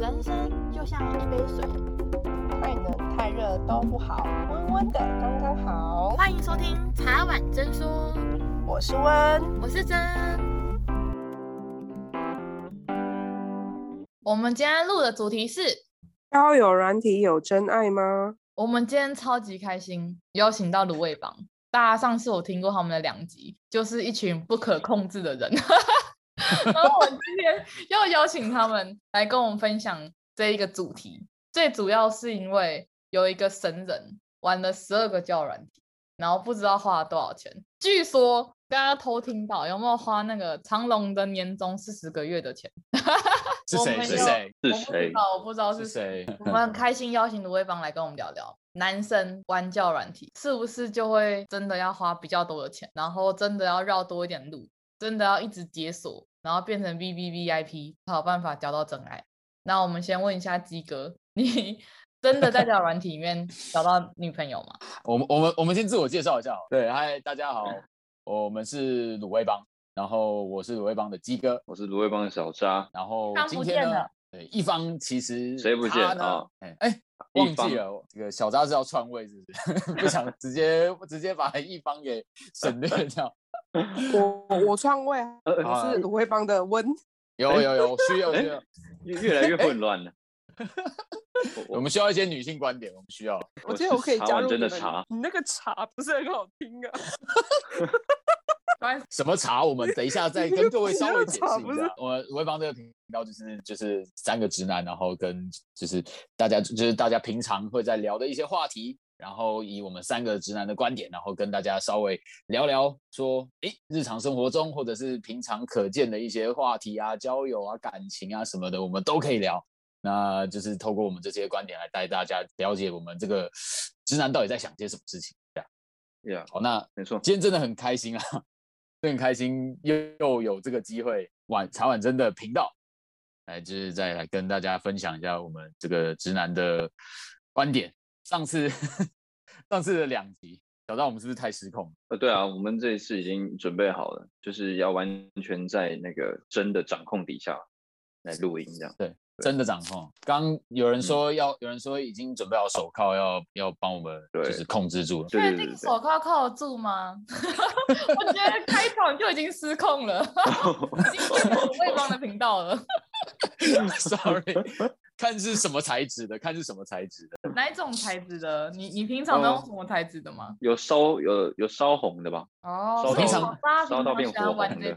人生就像一杯水，太冷太热都不好，温温的刚刚好。欢迎收听茶碗真说，我是温，我是真。我们今天录的主题是：交友软体有真爱吗？我们今天超级开心，邀请到卤味帮。大家上次我听过他们的两集，就是一群不可控制的人。然后我今天要邀请他们来跟我们分享这一个主题，最主要是因为有一个神人玩了十二个教软体，然后不知道花了多少钱。据说大家偷听到有没有花那个长隆的年终四十个月的钱？是谁？是谁？是谁？我不知道，我不知道是谁。我们很开心邀请卤味帮来跟我们聊聊，男生玩教软体是不是就会真的要花比较多的钱，然后真的要绕多一点路？真的要一直解锁，然后变成 VVVIP 才有办法交到真爱。那我们先问一下鸡哥，你 真的在 交友软体里面找到女朋友吗？我们我们我们先自我介绍一下。对，嗨，大家好，我们是卤味帮，然后我是卤味帮的鸡哥，我是卤味帮的小渣，然后今天呢，对，一方其实谁不见啊？哎哎，忘记了，这个小渣是要篡位，是不是？不想直接直接把一方给省略掉。我我篡位，我是卤味帮的温。有有有，需要需要，越越来越混乱了。我们需要一些女性观点，我们需要。我觉得我可以加入真的茶，你那个茶不是很好听啊？什么茶？我们等一下再跟各位稍微解释一下。我卤味帮这个频道就是就是三个直男，然后跟就是大家就是大家平常会在聊的一些话题。然后以我们三个直男的观点，然后跟大家稍微聊聊，说，诶，日常生活中或者是平常可见的一些话题啊，交友啊、感情啊什么的，我们都可以聊。那就是透过我们这些观点来带大家了解我们这个直男到底在想些什么事情。这样，Yeah，好，那没错，今天真的很开心啊，真的很开心又又有这个机会，晚茶碗真的频道来，就是再来跟大家分享一下我们这个直男的观点。上次上次的两集，小张我们是不是太失控？呃，对啊，我们这一次已经准备好了，就是要完全在那个真的掌控底下来录音，这样。对真的掌控。刚有人说要，嗯、有人说已经准备好手铐要，要要帮我们就是控制住了。确定手铐铐得住吗？我觉得开场就已经失控了，已经变成的频道了。Sorry。看是什么材质的，看是什么材质的，哪一种材质的？你你平常都用什么材质的吗？哦、有烧有有烧红的吧？哦，平常烧到变火红的，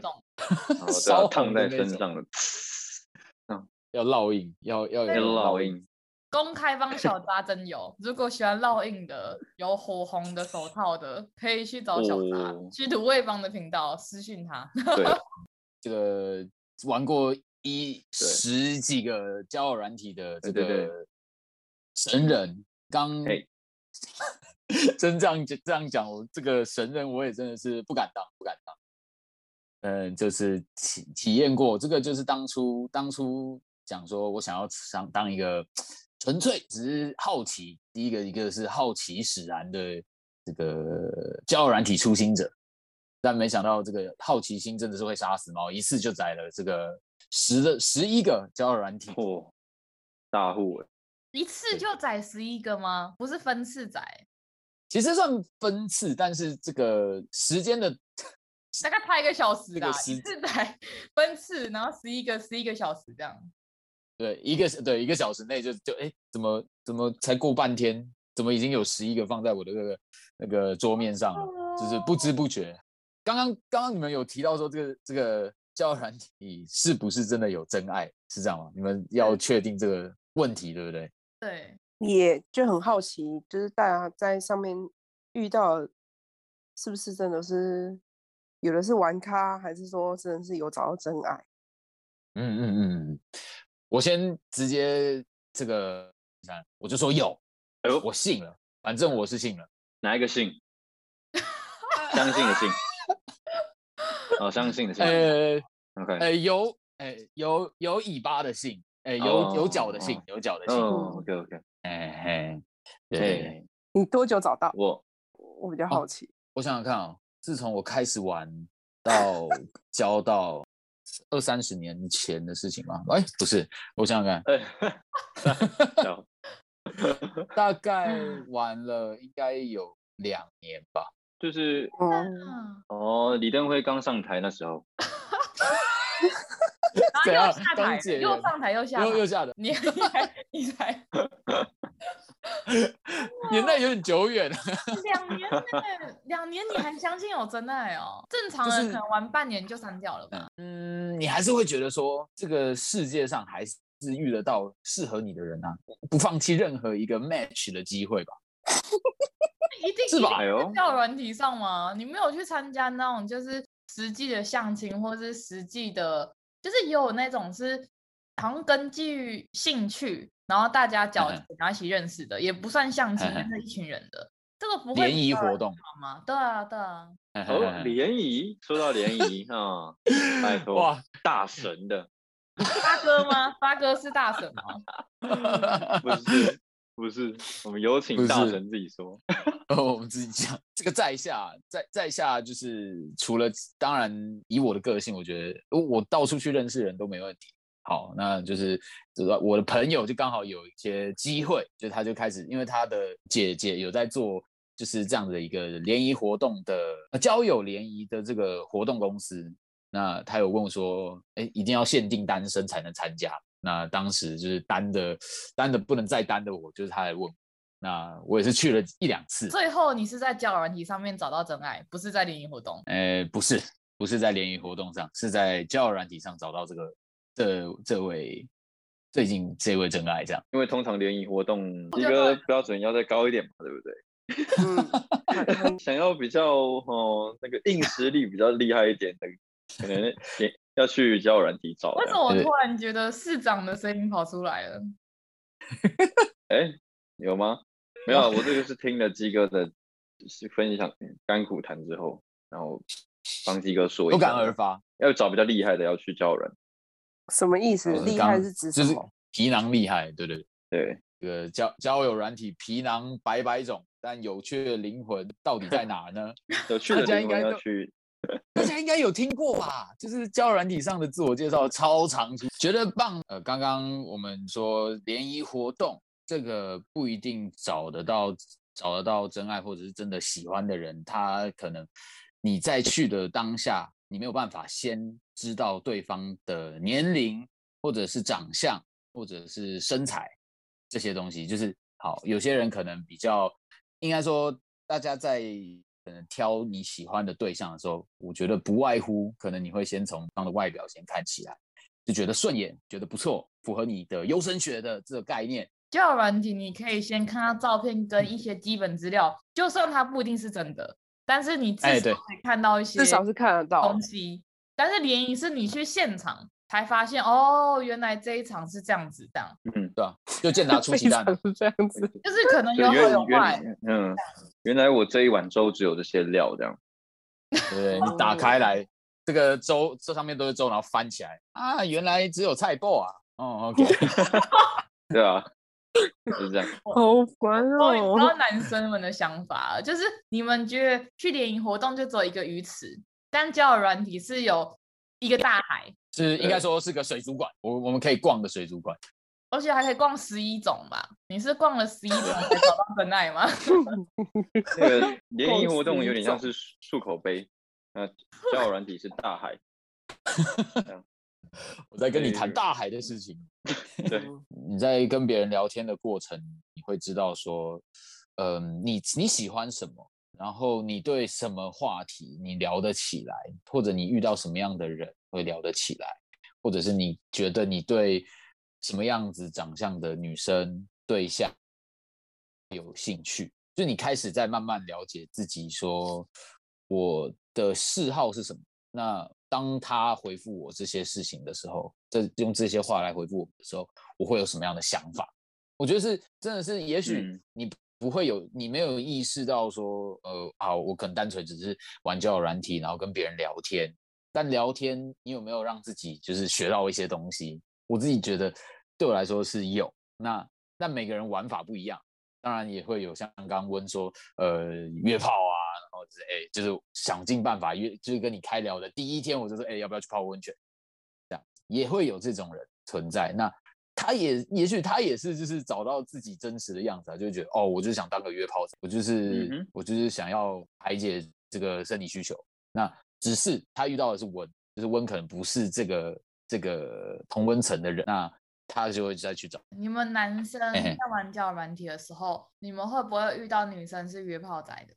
烧烫在身上的，嗯，要烙印，要要有烙印。公开帮小扎真有，如果喜欢烙印的，有火红的手套的，可以去找小扎，哦、去土味帮的频道私讯他。对，这个玩过。一十几个交友软体的这个神人，刚 真这样这样讲，我这个神人我也真的是不敢当，不敢当。嗯，就是体体验过这个，就是当初当初讲说我想要想当一个纯粹只是好奇，第一个一个是好奇使然的这个交友软体初心者，但没想到这个好奇心真的是会杀死猫，一次就宰了这个。十的十一个交友软体，嚯，大户哎！一次就宰十一个吗？不是分次宰？其实算分次，但是这个时间的大概拍一个小时啦，一次宰 分次，然后十一个十一个小时这样。对，一个对一个小时内就就哎，怎么怎么才过半天？怎么已经有十一个放在我的那个那个桌面上了？就是不知不觉。刚刚刚刚你们有提到说这个这个。交友软体是不是真的有真爱？是这样吗？你们要确定这个问题，对不对？对，也就很好奇，就是大家在上面遇到，是不是真的是有的是玩咖，还是说真的是有找到真爱？嗯嗯嗯，我先直接这个，我就说有，哎呦，我信了，反正我是信了，哪一个信？相信的信。哦，相信的信，呃，OK，呃，有，呃，有有尾巴的信，呃，有有脚的信，有脚的信，OK，OK，哎嘿，对，你多久找到？我，我比较好奇。我想想看啊，自从我开始玩到交到二三十年前的事情吗？哎，不是，我想想看，大概玩了应该有两年吧。就是，哦，李登辉刚上台那时候。然后又下台，又上台又下，又又下的。你你才你才，年代有点久远。两年两年你还相信有真爱哦？正常人可能玩半年就删掉了吧？嗯，你还是会觉得说，这个世界上还是遇得到适合你的人啊，不放弃任何一个 match 的机会吧？一定是吧？交友软体上吗？你没有去参加那种就是实际的相亲，或是实际的。就是也有那种是，好像根据兴趣，然后大家交然后一起认识的，也不算相亲，是一群人的。这个不会联谊活动好吗？对啊，对啊。哦，联谊，说到联谊啊，拜 托哇，大神的发哥吗？发哥是大神吗？不是。不是，我们有请大神自己说。哦，我们自己讲。这个在下，在在下就是除了，当然以我的个性，我觉得我到处去认识人都没问题。好，那就是我的朋友就刚好有一些机会，就他就开始，因为他的姐姐有在做，就是这样的一个联谊活动的交友联谊的这个活动公司。那他有问我说，哎，一定要限定单身才能参加。那当时就是单的，单的不能再单的我，就是他来问，那我也是去了一两次。最后你是在交友软体上面找到真爱，不是在联谊活动？呃，不是，不是在联谊活动上，是在交友软体上找到这个这这位最近这位真爱这样。因为通常联谊活动一个标准要再高一点嘛，对不对？想要比较哦那个硬实力比较厉害一点的，可能也。要去交友软体找。为什么我突然觉得市长的声音跑出来了？哎，有吗？没有，我这个是听了鸡哥的分享甘苦谈之后，然后帮鸡哥说一下。有感而发，要找比较厉害的，要去交人。什么意思？厉害是指什么？就是皮囊厉害，对对对。对，这个交交友软体皮囊百百种，但有趣的灵魂到底在哪呢？有趣的灵魂要去。大家应该有听过吧？就是交软体上的自我介绍超长期，觉得棒。呃，刚刚我们说联谊活动，这个不一定找得到找得到真爱，或者是真的喜欢的人。他可能你在去的当下，你没有办法先知道对方的年龄，或者是长相，或者是身材这些东西。就是好，有些人可能比较，应该说大家在。可能挑你喜欢的对象的时候，我觉得不外乎可能你会先从他的外表先看起来，就觉得顺眼，觉得不错，符合你的优生学的这个概念。交友软体你可以先看他照片跟一些基本资料，嗯、就算他不一定是真的，但是你至少可以看到一些，至少是看得到东西。但是联谊是你去现场才发现，哦，原来这一场是这样子，这样。嗯，对啊，就健达出 奇蛋是这样子，就是可能有好有坏。嗯。原来我这一碗粥只有这些料，这样。对，你打开来，这个粥这上面都是粥，然后翻起来啊，原来只有菜脯啊。哦，OK。对啊，就是这样。好烦哦。你知道男生们的想法，就是你们觉得去联谊活动就只有一个鱼池，但交友软体是有一个大海，是应该说是个水族馆，我我们可以逛的水族馆。而且还可以逛十一种吧？你是逛了十一种 才找到真爱吗？那个 联谊活动有点像是漱口杯，那交友软体是大海。我在跟你谈大海的事情。对，你在跟别人聊天的过程，你会知道说，嗯、呃，你你喜欢什么，然后你对什么话题你聊得起来，或者你遇到什么样的人会聊得起来，或者是你觉得你对。什么样子长相的女生对象有兴趣？就你开始在慢慢了解自己，说我的嗜好是什么。那当他回复我这些事情的时候，这用这些话来回复我的时候，我会有什么样的想法？我觉得是真的是，也许你不会有，你没有意识到说，呃，好，我可能单纯只是玩交友软体，然后跟别人聊天。但聊天，你有没有让自己就是学到一些东西？我自己觉得，对我来说是有。那那每个人玩法不一样，当然也会有像刚刚温说，呃，约炮啊，然后就是哎，就是想尽办法约，就是跟你开聊的第一天，我就说，哎，要不要去泡温泉？这样也会有这种人存在。那他也也许他也是就是找到自己真实的样子啊，就觉得哦，我就想当个约炮仔，我就是、嗯、我就是想要排解这个生理需求。那只是他遇到的是温，就是温可能不是这个这个同温层的人，那他就会再去找。你们男生在玩交友软体的时候，你们会不会遇到女生是约炮仔的？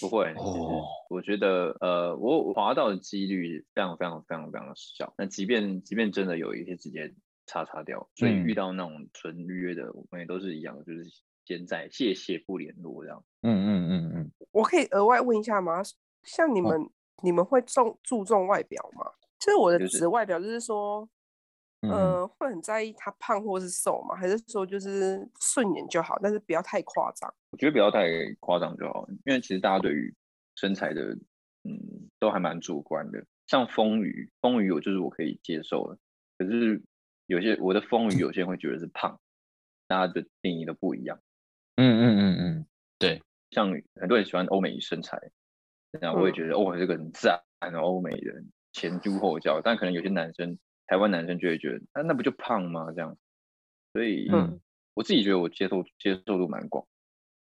不会哦，我觉得呃，我滑到的几率非常非常非常非常小。那即便即便真的有一些直接叉叉掉，所以遇到那种纯约的，我们也都是一样，就是现在谢谢不联络这样。嗯嗯嗯嗯，我可以额外问一下吗？像你们、哦、你们会重注重外表吗？就是我的指外表，就是说。呃，会很在意他胖或是瘦吗？还是说就是顺眼就好，但是不要太夸张？我觉得不要太夸张就好，因为其实大家对于身材的，嗯，都还蛮主观的。像丰腴，丰腴我就是我可以接受的，可是有些我的丰腴，有些人会觉得是胖，大家的定义都不一样。嗯嗯嗯嗯，对，像很多人喜欢欧美身材，那我也觉得、嗯、哦，这个很赞，欧美人前凸后翘，但可能有些男生。台湾男生就会觉得，那、啊、那不就胖吗？这样，所以，嗯，我自己觉得我接受接受度蛮广，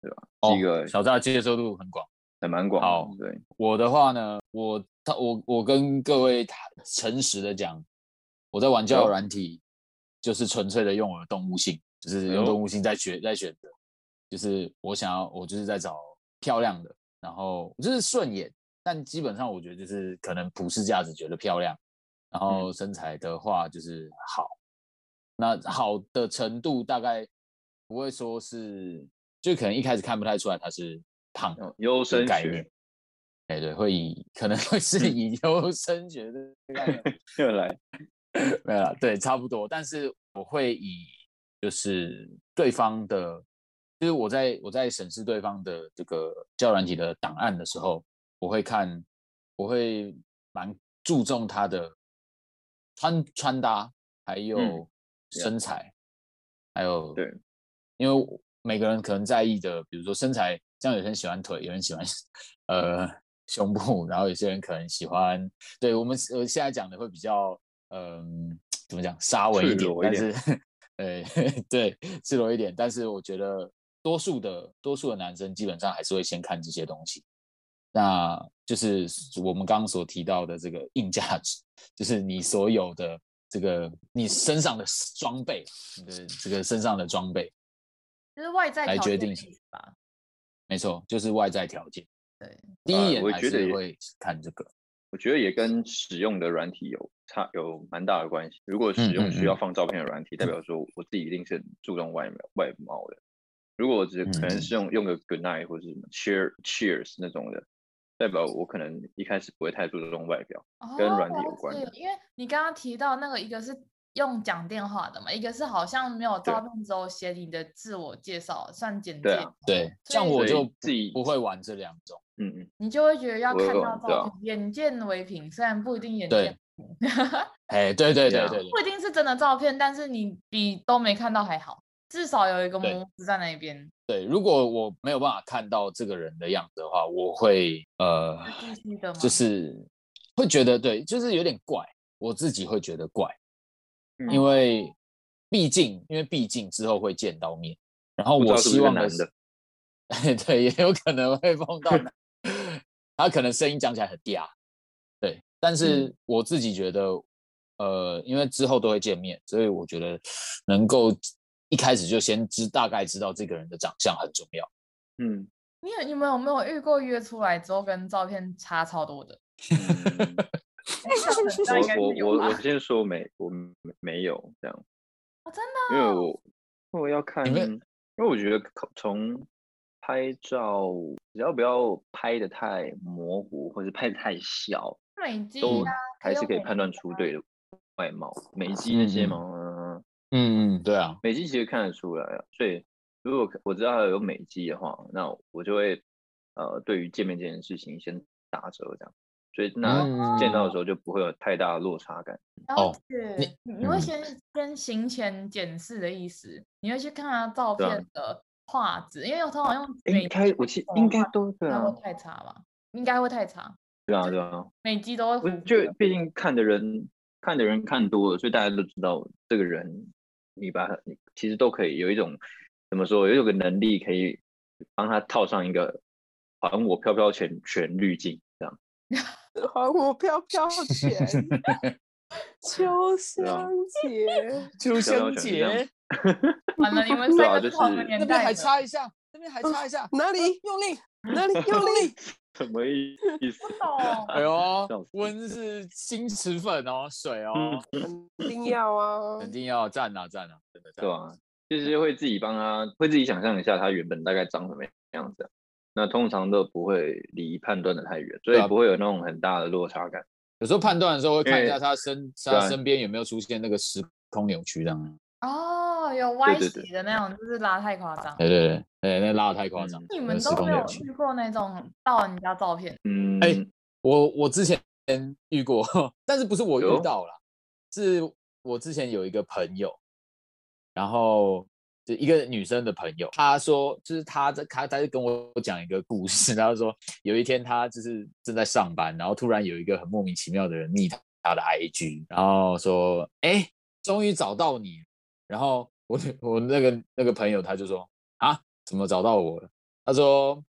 对吧？哦，一个小扎接受度很广，还蛮广。好，对我的话呢，我他我我跟各位诚实的讲，我在玩交友软体，就是纯粹的用我的动物性，就是用动物性在选在选择，就是我想要我就是在找漂亮的，然后就是顺眼，但基本上我觉得就是可能普世价值觉得漂亮。然后身材的话就是好，那好的程度大概不会说是，就可能一开始看不太出来他是胖的优生概念，哎对，会以可能会是以优生学的概念 又来，没有了，对，差不多，但是我会以就是对方的，就是我在我在审视对方的这个教软体的档案的时候，我会看，我会蛮注重他的。穿穿搭，还有身材，嗯、还有对，因为每个人可能在意的，比如说身材，像有些人喜欢腿，有人喜欢呃胸部，然后有些人可能喜欢，对我们呃现在讲的会比较嗯、呃、怎么讲，沙文一点，一点但是呃 对 赤裸一点，但是我觉得多数的多数的男生基本上还是会先看这些东西。那就是我们刚刚所提到的这个硬价值，就是你所有的这个你身上的装备，你的这个身上的装备，就是外在来决定吧。没错，就是外在条件。对，第一眼还是会看这个。我觉得也跟使用的软体有差，有蛮大的关系。如果使用需要放照片的软体，嗯嗯嗯，代表说我自己一定是很注重外貌外貌的。如果我只可能是用用个 Good Night 或者什么 Cheer Cheers 那种的。代表我可能一开始不会太注重外表，哦、跟软体有关的。因为你刚刚提到那个，一个是用讲电话的嘛，一个是好像没有照片之后写你的自我介绍，算简介。对，对，像我就自己不会玩这两种。嗯嗯，你就会觉得要看到照片，眼见为凭，虽然不一定眼见为凭。哎，对对对对，不一定是真的照片，但是你比都没看到还好。至少有一个模子在那边。对，如果我没有办法看到这个人的样子的话，我会呃，就是会觉得对，就是有点怪，我自己会觉得怪，嗯、因为毕竟，因为毕竟之后会见到面，然后我希望的是，是。的对，也有可能会碰到，他可能声音讲起来很嗲，对，但是我自己觉得，嗯、呃，因为之后都会见面，所以我觉得能够。一开始就先知大概知道这个人的长相很重要。嗯，你有你们有没有遇过约出来之后跟照片差超多的？嗯、我我我先说没，我没有这样。哦、真的？因为我我要看，因为因为我觉得从拍照只要不要拍的太模糊，或者拍的太小，美肌、啊、都还是可以判断出对的外貌，美肌那些嘛。嗯嗯嗯，对啊，美肌其实看得出来啊，所以如果我知道有美肌的话，那我就会呃，对于见面这件事情先打折这样，所以那见到的时候就不会有太大的落差感。哦，你你会先先行前检视的意思，你会去看他照片的画质，因为我通常用美开，我其实应该都对啊，会太差吧？应该会太差。对啊对啊，美肌都会，就毕竟看的人。看的人看多了，所以大家都知道这个人，你把他，你其实都可以有一种怎么说，有个能力可以帮他套上一个还我飘飘拳拳滤镜，这样。还我飘飘拳，秋香姐，秋香姐，完了，你们三个同年代，这边还插一下，这边还插一下，哪里？用力，哪里？用力。什么意 思？不懂。哎呦，温是新池粉哦，水哦，肯定要啊，肯定要赞啊赞啊，真的对啊？就是会自己帮他，会自己想象一下他原本大概长什么样子。那通常都不会离判断的太远，所以不会有那种很大的落差感。有时候判断的时候会看一下他身他身边有没有出现那个时空扭曲这样。哦，有歪斜的那种，就是拉太夸张。对对对，哎，那拉的太夸张。你们都没有去过那种盗人家照片？嗯，哎，我我之前遇过，但是不是我遇到了，是我之前有一个朋友，然后就一个女生的朋友，她说，就是她在她她就跟我讲一个故事，然后说有一天她就是正在上班，然后突然有一个很莫名其妙的人密她的 IG，然后说，哎，终于找到你。然后我我那个那个朋友他就说啊，怎么找到我了？他说，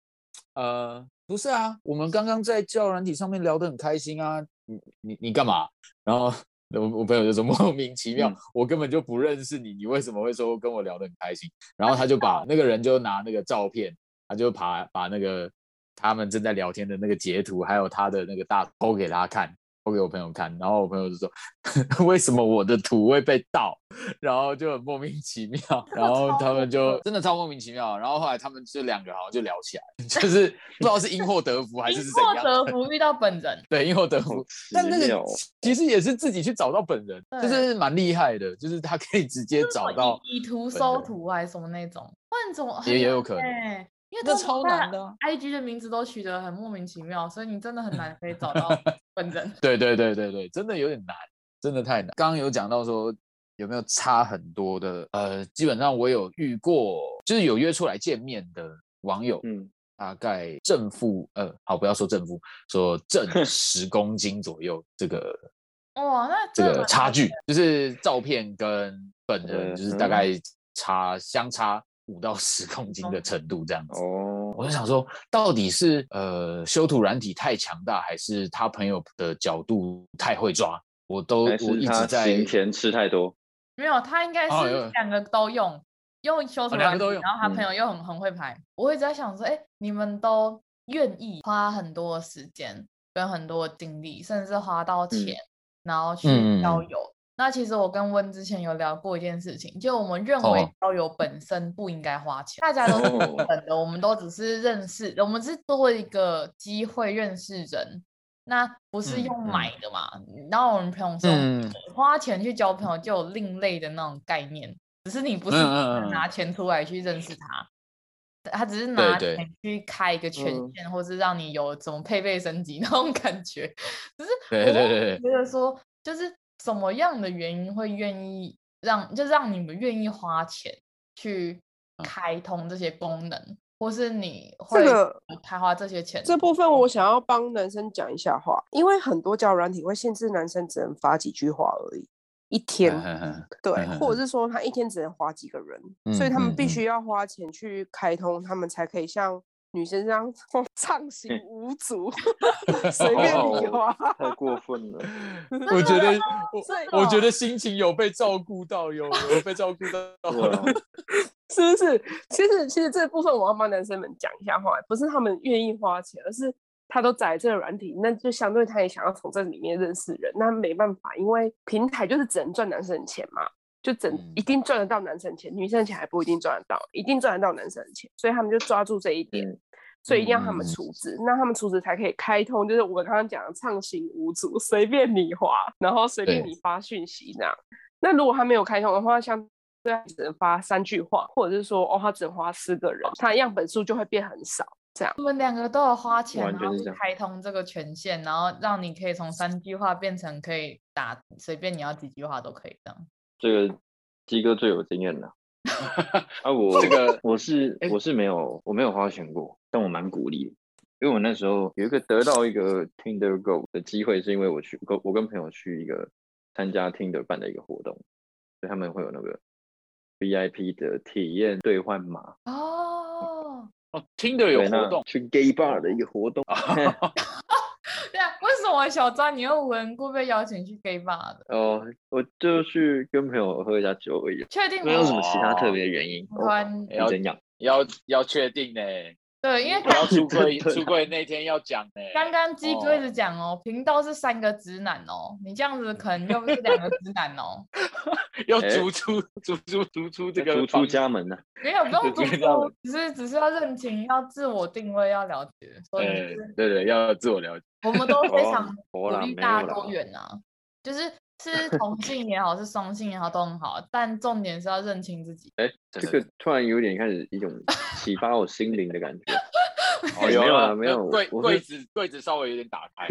呃，不是啊，我们刚刚在教软体上面聊得很开心啊，你你你干嘛？然后我我朋友就说 莫名其妙，我根本就不认识你，你为什么会说跟我聊得很开心？然后他就 把那个人就拿那个照片，他就把把那个他们正在聊天的那个截图，还有他的那个大头给他看。我给我朋友看，然后我朋友就说：“ 为什么我的图会被盗？” 然后就很莫名其妙，然后他们就真的超莫名其妙。然后后来他们就两个好像就聊起来，就是不知道是因祸得福还是是怎样。因祸得福遇到本人，对，因祸得福。但那个其实也是自己去找到本人，就是蛮厉害的，就是他可以直接找到以图搜图还是什么那种，换种也也有可能。因为这超难的，IG 的名字都取得很莫名其妙，所以你真的很难可以找到 本人。对对对对对，真的有点难，真的太难。刚刚有讲到说有没有差很多的，呃，基本上我有遇过，就是有约出来见面的网友，嗯，大概正负，呃，好，不要说正负，说正 十公斤左右，这个哇，那这个差距就是照片跟本人就是大概差相差。五到十公斤的程度这样子哦，我就想说，到底是呃修图软体太强大，还是他朋友的角度太会抓？我都我一直在行前吃太多，没有，他应该是两个都用，哦、用修图软体，哦、然后他朋友又很很会拍。嗯、我一直在想说，哎，你们都愿意花很多时间跟很多精力，甚至花到钱，嗯、然后去交友。嗯那其实我跟温之前有聊过一件事情，就我们认为交友本身不应该花钱，大家都是平等的，我们都只是认识，我们是多一个机会认识人，那不是用买的嘛？然后我们朋友说，花钱去交朋友就有另类的那种概念，只是你不是拿。钱出来去认识他，他只是拿钱去开一个权限，或是让你有怎么配备升级那种感觉，只是我觉得说就是。什么样的原因会愿意让，就让你们愿意花钱去开通这些功能，嗯、或是你会开花这些钱？这部分我想要帮男生讲一下话，因为很多交友软体会限制男生只能发几句话而已，一天，对，或者是说他一天只能花几个人，嗯、所以他们必须要花钱去开通，他们才可以像。女生这样 畅行无阻，随便你花，太过分了。我觉得，我我觉得心情有被照顾到，有有被照顾到，是不是？其实，其实这部分我要帮男生们讲一下话，不是他们愿意花钱，而是他都载这个软体，那就相对他也想要从这里面认识人，那没办法，因为平台就是只能赚男生的钱嘛。就整一定赚得到男生钱，女生钱还不一定赚得到，一定赚得到男生的钱，所以他们就抓住这一点，所以一定要他们储值，那他们储值才可以开通，就是我刚刚讲的畅行无阻，随便你花，然后随便你发讯息这样。那如果他没有开通的话，像对他只能发三句话，或者是说哦，他只能花四个人，他样本数就会变很少。这样，我们两个都有花钱，然后开通这个权限，然后让你可以从三句话变成可以打随便你要几句话都可以这样。这个鸡哥最有经验了 啊！我这个我是我是没有我没有花钱过，但我蛮鼓励，因为我那时候有一个得到一个 Tinder Go 的机会，是因为我去跟我跟朋友去一个参加 Tinder 办的一个活动，所以他们会有那个 VIP 的体验兑换码哦哦，Tinder 有活动，去 Gay Bar 的一个活动。对啊，为什么小张你又无缘故被邀请去 Gay Bar 的？哦，我就去跟朋友喝一下酒而已，确定没有什么其他特别的原因。要怎样？要要确定呢？对，因为要出柜 出柜那天要讲呢。刚刚鸡哥一直讲哦，频道是三个直男哦，你这样子可能又是两个直男哦，要逐出逐出逐出这个逐出家门呢？没有，不用 逐出，只是只是要认清，要自我定位，要了解。所以对对，要自我了解。我们都非常鼓励大家多元啊，就是。是同性也好，是双性也好，都很好。但重点是要认清自己。哎、欸，这个突然有点开始一种启发我心灵的感觉。哦，有啊，没有柜柜子柜子稍微有点打开，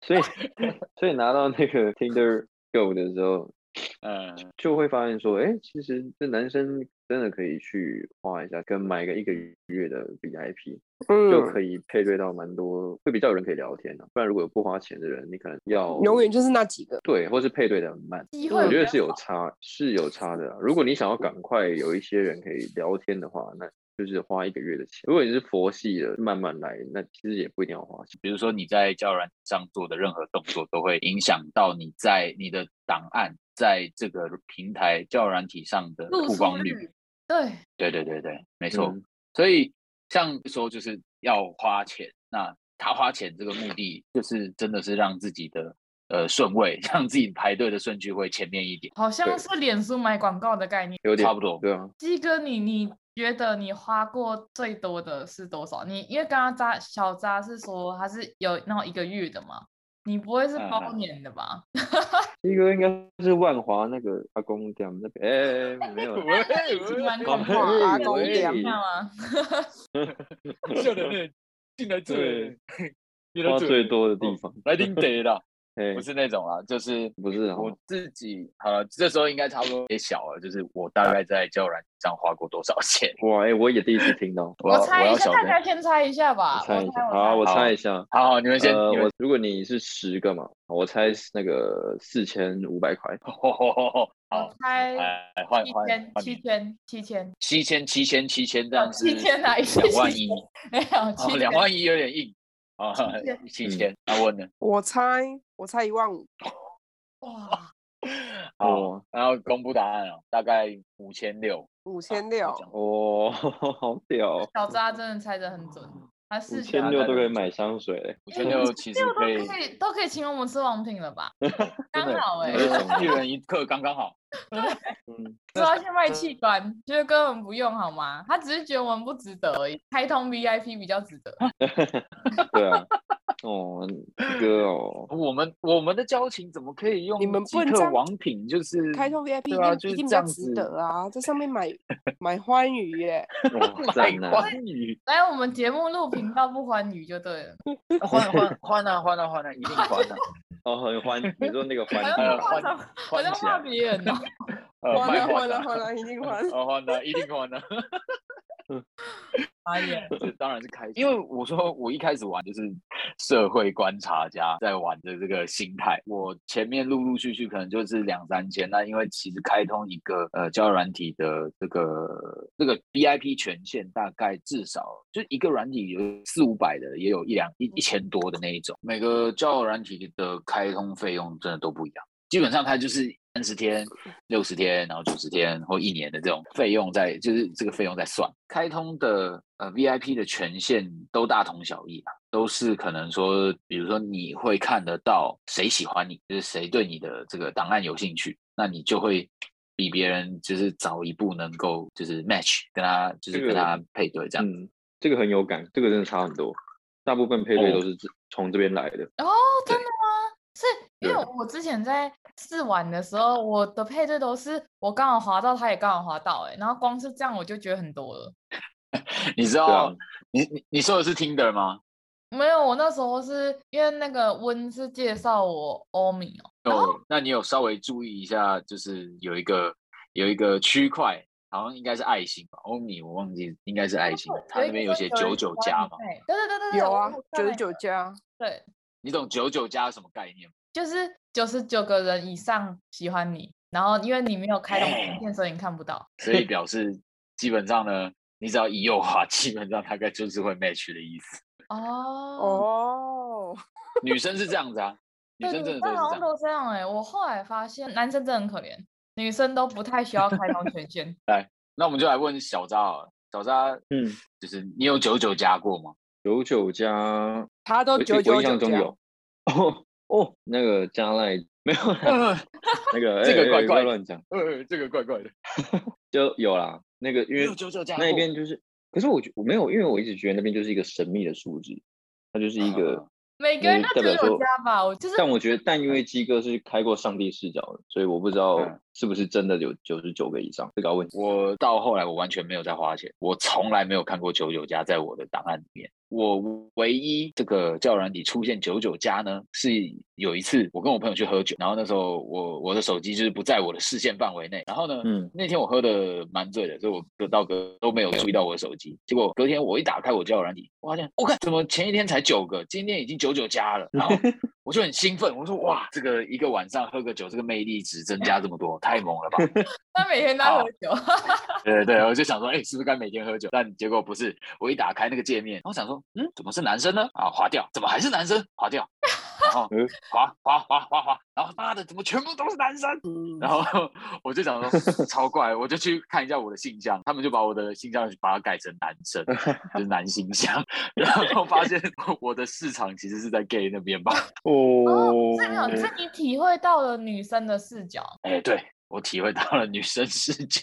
所以 所以拿到那个 Tinder Go 的时候，嗯，就会发现说，哎、欸，其实这男生真的可以去花一下，跟买个一个月的 VIP。嗯、就可以配对到蛮多，会比较有人可以聊天的、啊。不然如果有不花钱的人，你可能要永远就是那几个。对，或是配对的很慢。我觉得是有差，是有差的、啊。如果你想要赶快有一些人可以聊天的话，那就是花一个月的钱。如果你是佛系的，慢慢来，那其实也不一定要花钱。比如说你在交友软件上做的任何动作，都会影响到你在你的档案在这个平台交友软体上的曝光率。对，对对对对，没错。嗯、所以。像说就是要花钱，那他花钱这个目的就是真的是让自己的呃顺位，让自己排队的顺序会前面一点。好像是脸书买广告的概念，有点差不多。对啊，鸡哥，你你觉得你花过最多的是多少？你因为刚刚扎小扎是说他是有那种一个月的嘛？你不会是包年的吧？第一个应该是万华那个阿公店那边，哎、欸，没有，万华阿公店吗？笑的那进来最 花最多的地方，来听得了。不是那种啊，就是不是我自己。好了，这时候应该差不多也小了。就是我大概在交友软件上花过多少钱？哇，哎，我也第一次听到。我猜一下，大家先猜一下吧。猜一下，好，我猜一下。好好，你们先。我如果你是十个嘛，我猜那个四千五百块。我猜七千，七千，七千，七千，七千，七千，这样子。七千来两万一。没有，两万一有点硬。啊，七千，那问呢？我猜，我猜一万五。哇，好，然后公布答案哦，大概五千六。五千六，哦，好屌！小扎真的猜的很准。五千六都可以买香水，五千六其实可以都可以请我们吃王品了吧？刚好哎，一人一克刚刚好。对，说要去卖器官，觉得根本不用好吗？他只是觉得我们不值得而已，开通 VIP 比较值得。对啊。哦，哥哦，我们我们的交情怎么可以用？你们不能王品就是开通 VIP，一定比较值得啊！在上面买买欢愉耶，买欢愉。来我们节目录频道不欢愉就对了，欢欢欢啊欢啊欢啊，一定欢啊！哦，很欢，你说那个欢，欢，我在骂别人呢。欢啊欢啊欢啊，一定欢，欢啊一定还了。哎呀，这当然是开心，因为我说我一开始玩就是社会观察家在玩的这个心态，我前面陆陆续续可能就是两三千，那因为其实开通一个呃交友软体的这个这个 VIP 权限，大概至少就一个软体有四五百的，也有一两一一千多的那一种，每个交友软体的开通费用真的都不一样，基本上它就是。三十天、六十天，然后九十天或一年的这种费用在，就是这个费用在算。开通的呃 VIP 的权限都大同小异啊，都是可能说，比如说你会看得到谁喜欢你，就是谁对你的这个档案有兴趣，那你就会比别人就是早一步能够就是 match 跟他就是跟他配对这样。嗯，这个很有感，这个真的差很多。大部分配对都是从这边来的。哦，真的吗？是因为我之前在试玩的时候，我的配对都是我刚好滑到，他也刚好滑到，哎，然后光是这样我就觉得很多了。你知道，啊、你你你说的是 Tinder 吗？没有，我那时候是因为那个温是介绍我欧米哦。哦，那你有稍微注意一下，就是有一个有一个区块，好像应该是爱心吧？欧米我忘记，应该是爱心，它那边有写九九加嘛？对对对对，有啊，九九加，对。你懂九九加什么概念吗？就是九十九个人以上喜欢你，然后因为你没有开通图片，所以你看不到，所以 表示基本上呢，你只要一右滑，基本上大概就是会 match 的意思。哦哦，女生是这样子啊，女生真的好像都这样哎、欸。我后来发现男生真的很可怜，女生都不太需要开通权限。来，那我们就来问小扎好了，小扎，嗯，就是你有九九加过吗？九九加，他都九九加。有。哦哦，那个加赖 没有啦，那个这个怪怪乱讲，呃，这个怪怪的，就有啦。那个因为那边就是。可是我觉我没有，因为我一直觉得那边就是一个神秘的数字，它就是一个、嗯、每个人都有家吧，我就是。但我觉得，但因为鸡哥是开过上帝视角的，所以我不知道是不是真的有九十九个以上这个问题。我到后来我完全没有在花钱，我从来没有看过九九加在我的档案里面。我唯一这个交友软体出现九九加呢，是有一次我跟我朋友去喝酒，然后那时候我我的手机就是不在我的视线范围内，然后呢，嗯，那天我喝的蛮醉的，所以我隔到隔都没有注意到我的手机，结果隔天我一打开我交友软体，我发现我看怎么前一天才九个，今天已经九九加了，然后我就很兴奋，我说哇，这个一个晚上喝个酒，这个魅力值增加这么多，太猛了吧？他每天都喝酒，对对对，我就想说，哎，是不是该每天喝酒？但结果不是，我一打开那个界面，我想说。嗯，怎么是男生呢？啊，划掉，怎么还是男生？划掉，然后滑滑滑滑滑，然后妈的，怎么全部都是男生？然后我就想说超怪，我就去看一下我的信箱，他们就把我的信箱把它改成男生，就是男信箱，然后发现 我的市场其实是在 gay 那边吧？哦，是没有，是你体会到了女生的视角。哎，对，我体会到了女生视角，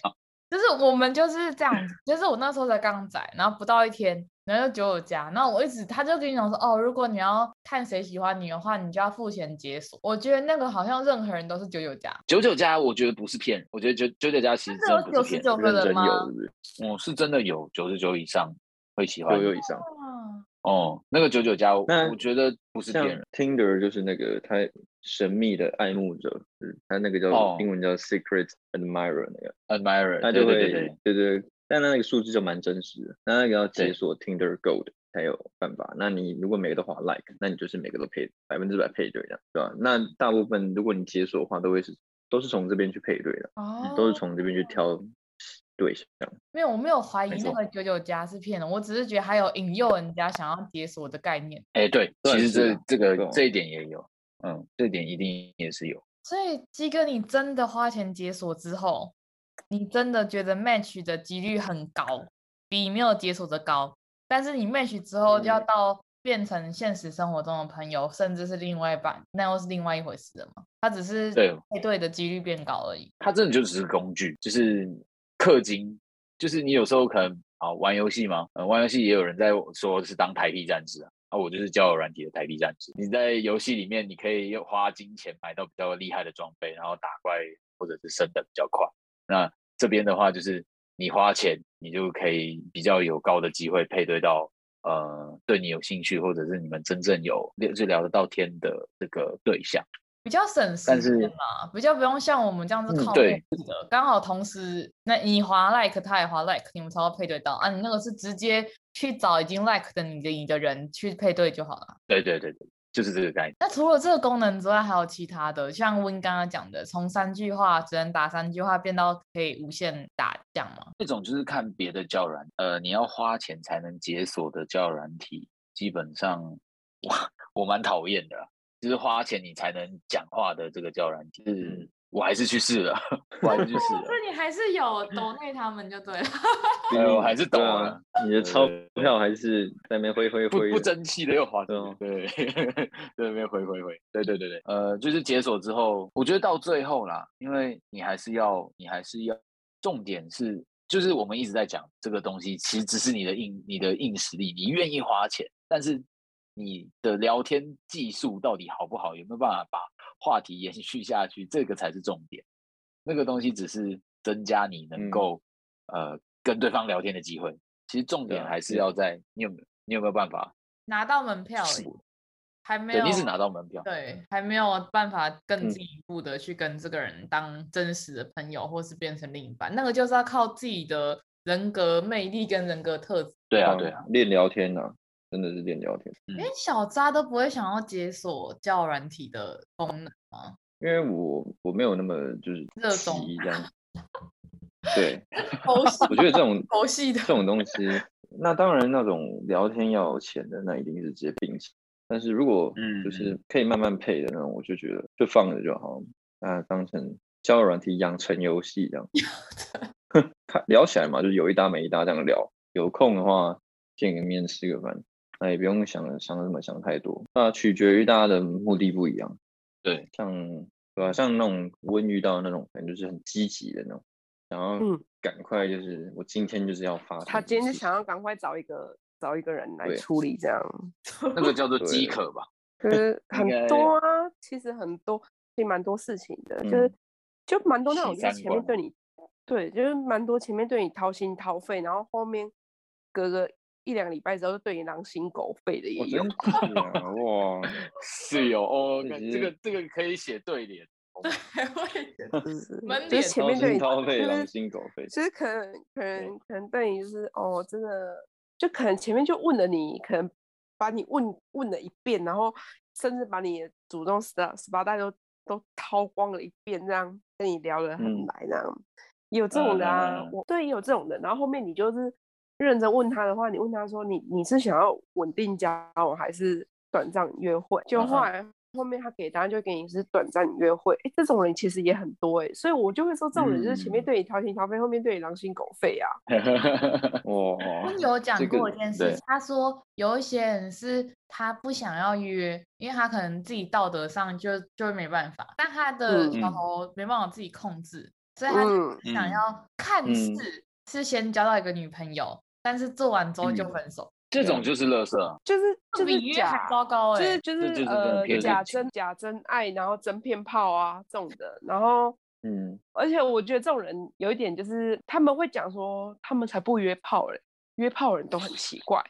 就是我们就是这样子，就是我那时候才刚载，然后不到一天。然后就九九加，然后我一直他就跟你讲说，哦，如果你要看谁喜欢你的话，你就要付钱解锁。我觉得那个好像任何人都是九九加。九九加，我觉得不是骗人，我觉得九九九加其实真的不是骗人。九十九个人吗？我、嗯、是真的有九十九以上会喜欢。九九以上。哦，那个九九加，我觉得不是骗人。Tinder 就是那个他神秘的爱慕者，他那个叫、哦、英文叫 Secret Admirer 那个 Admirer，他就会对对对，对，对对。但那个数字就蛮真实的，那那个要解锁 Tinder Gold 才有办法。那你如果每个都划 Like，那你就是每个都配百分之百配对的，对吧？那大部分如果你解锁的话，都会是都是从这边去配对的，哦，都是从这边去挑对象。没有，我没有怀疑那个九九加是骗人，我只是觉得还有引诱人家想要解锁的概念。哎，对，其实这这个这一点也有，嗯，这一点一定也是有。所以鸡哥，你真的花钱解锁之后，你真的觉得 match 的几率很高，比没有解锁的高。但是你 match 之后要到变成现实生活中的朋友，嗯、甚至是另外一半，那又是另外一回事了嘛？他只是配对的几率变高而已。他真的就只是工具，就是氪金，就是你有时候可能啊玩游戏嘛，玩游戏也有人在说是当台币战士啊，啊我就是交友软体的台币战士。你在游戏里面，你可以用花金钱买到比较厉害的装备，然后打怪或者是升的比较快。那这边的话，就是你花钱，你就可以比较有高的机会配对到呃对你有兴趣，或者是你们真正有就聊得到天的这个对象，比较省时间嘛，比较不用像我们这样子靠面子的，刚好同时那你滑 like，他也滑 like，你们才会配对到啊。你那个是直接去找已经 like 的你的你的人去配对就好了。对对对对。就是这个概念。那除了这个功能之外，还有其他的，像温刚刚讲的，从三句话只能打三句话，变到可以无限打这样吗？这种就是看别的交友软，呃，你要花钱才能解锁的交友软体，基本上我 我蛮讨厌的，就是花钱你才能讲话的这个交友软体。嗯我还是去试了，我还是去试了。那你还是有抖内他们就对了。对，我还是抖啊。你的钞票还是在那边挥挥挥，不争气的又滑动。对，在那边挥挥挥。对对对对，呃，就是解锁之后，我觉得到最后啦，因为你还是要，你还是要，重点是，就是我们一直在讲这个东西，其实只是你的硬，你的硬实力，你愿意花钱，但是你的聊天技术到底好不好，有没有办法把话题延续下去，这个才是重点。那个东西只是增加你能够、嗯、呃跟对方聊天的机会。其实重点还是要在你有没有你有没有办法拿到门票而已，还没有。你是拿到门票，对，还没有办法更进一步的去跟这个人当真实的朋友，嗯、或是变成另一半。那个就是要靠自己的人格魅力跟人格特质。对啊，对啊，练聊天呢、啊。真的是练聊天，连小渣都不会想要解锁交友软体的功能吗？因为我我没有那么就是热衷这样。对，我觉得这种游戏的这种东西，那当然那种聊天要有钱的，那一定是直接并起。但是如果就是可以慢慢配的那种，我就觉得就放着就好，那当成交友软体养成游戏这样。看聊起来嘛，就是有一搭没一搭这样聊。有空的话见个面吃个饭，那也不用想想什么想太多。那取决于大家的目的不一样。对，像对吧？像那种温遇到那种，可能就是很积极的那种，想要赶快就是、嗯、我今天就是要发。他今天就想要赶快找一个。找一个人来处理这样，那个叫做 饥渴吧。可是 很多啊，其实很多，其实蛮多事情的，就是就蛮多那种，就是前面对你，对，就是蛮多前面对你掏心掏肺，然后后面隔个一两个礼拜之后就对你狼心狗肺的也有。哇，是有哦，这个这个可以写对联。对，会就是 就是前面对你掏肺，狼心狗肺。其实可能可能可能对你就是哦，真的。就可能前面就问了你，可能把你问问了一遍，然后甚至把你祖宗十十八代都都掏光了一遍，这样跟你聊得很来，这样、嗯、有这种的啊，嗯、我对，也有这种的。然后后面你就是认真问他的话，你问他说你你是想要稳定交往还是短暂约会？就后来。后面他给答案就给你是短暂约会，哎，这种人其实也很多哎，所以我就会说这种人就是前面对你掏心掏肺，嗯、后面对你狼心狗肺啊。哦我有讲过一件事，这个、他说有一些人是他不想要约，因为他可能自己道德上就就没办法，但他的小头没办法自己控制，嗯、所以他就想要看似是先交到一个女朋友，嗯、但是做完之后就分手。嗯这种。就是垃圾，就是就是假糟糕哎，就是就是呃假真假真爱，然后真骗炮啊这种的，然后嗯，而且我觉得这种人有一点就是他们会讲说他们才不约炮嘞，约炮人都很奇怪，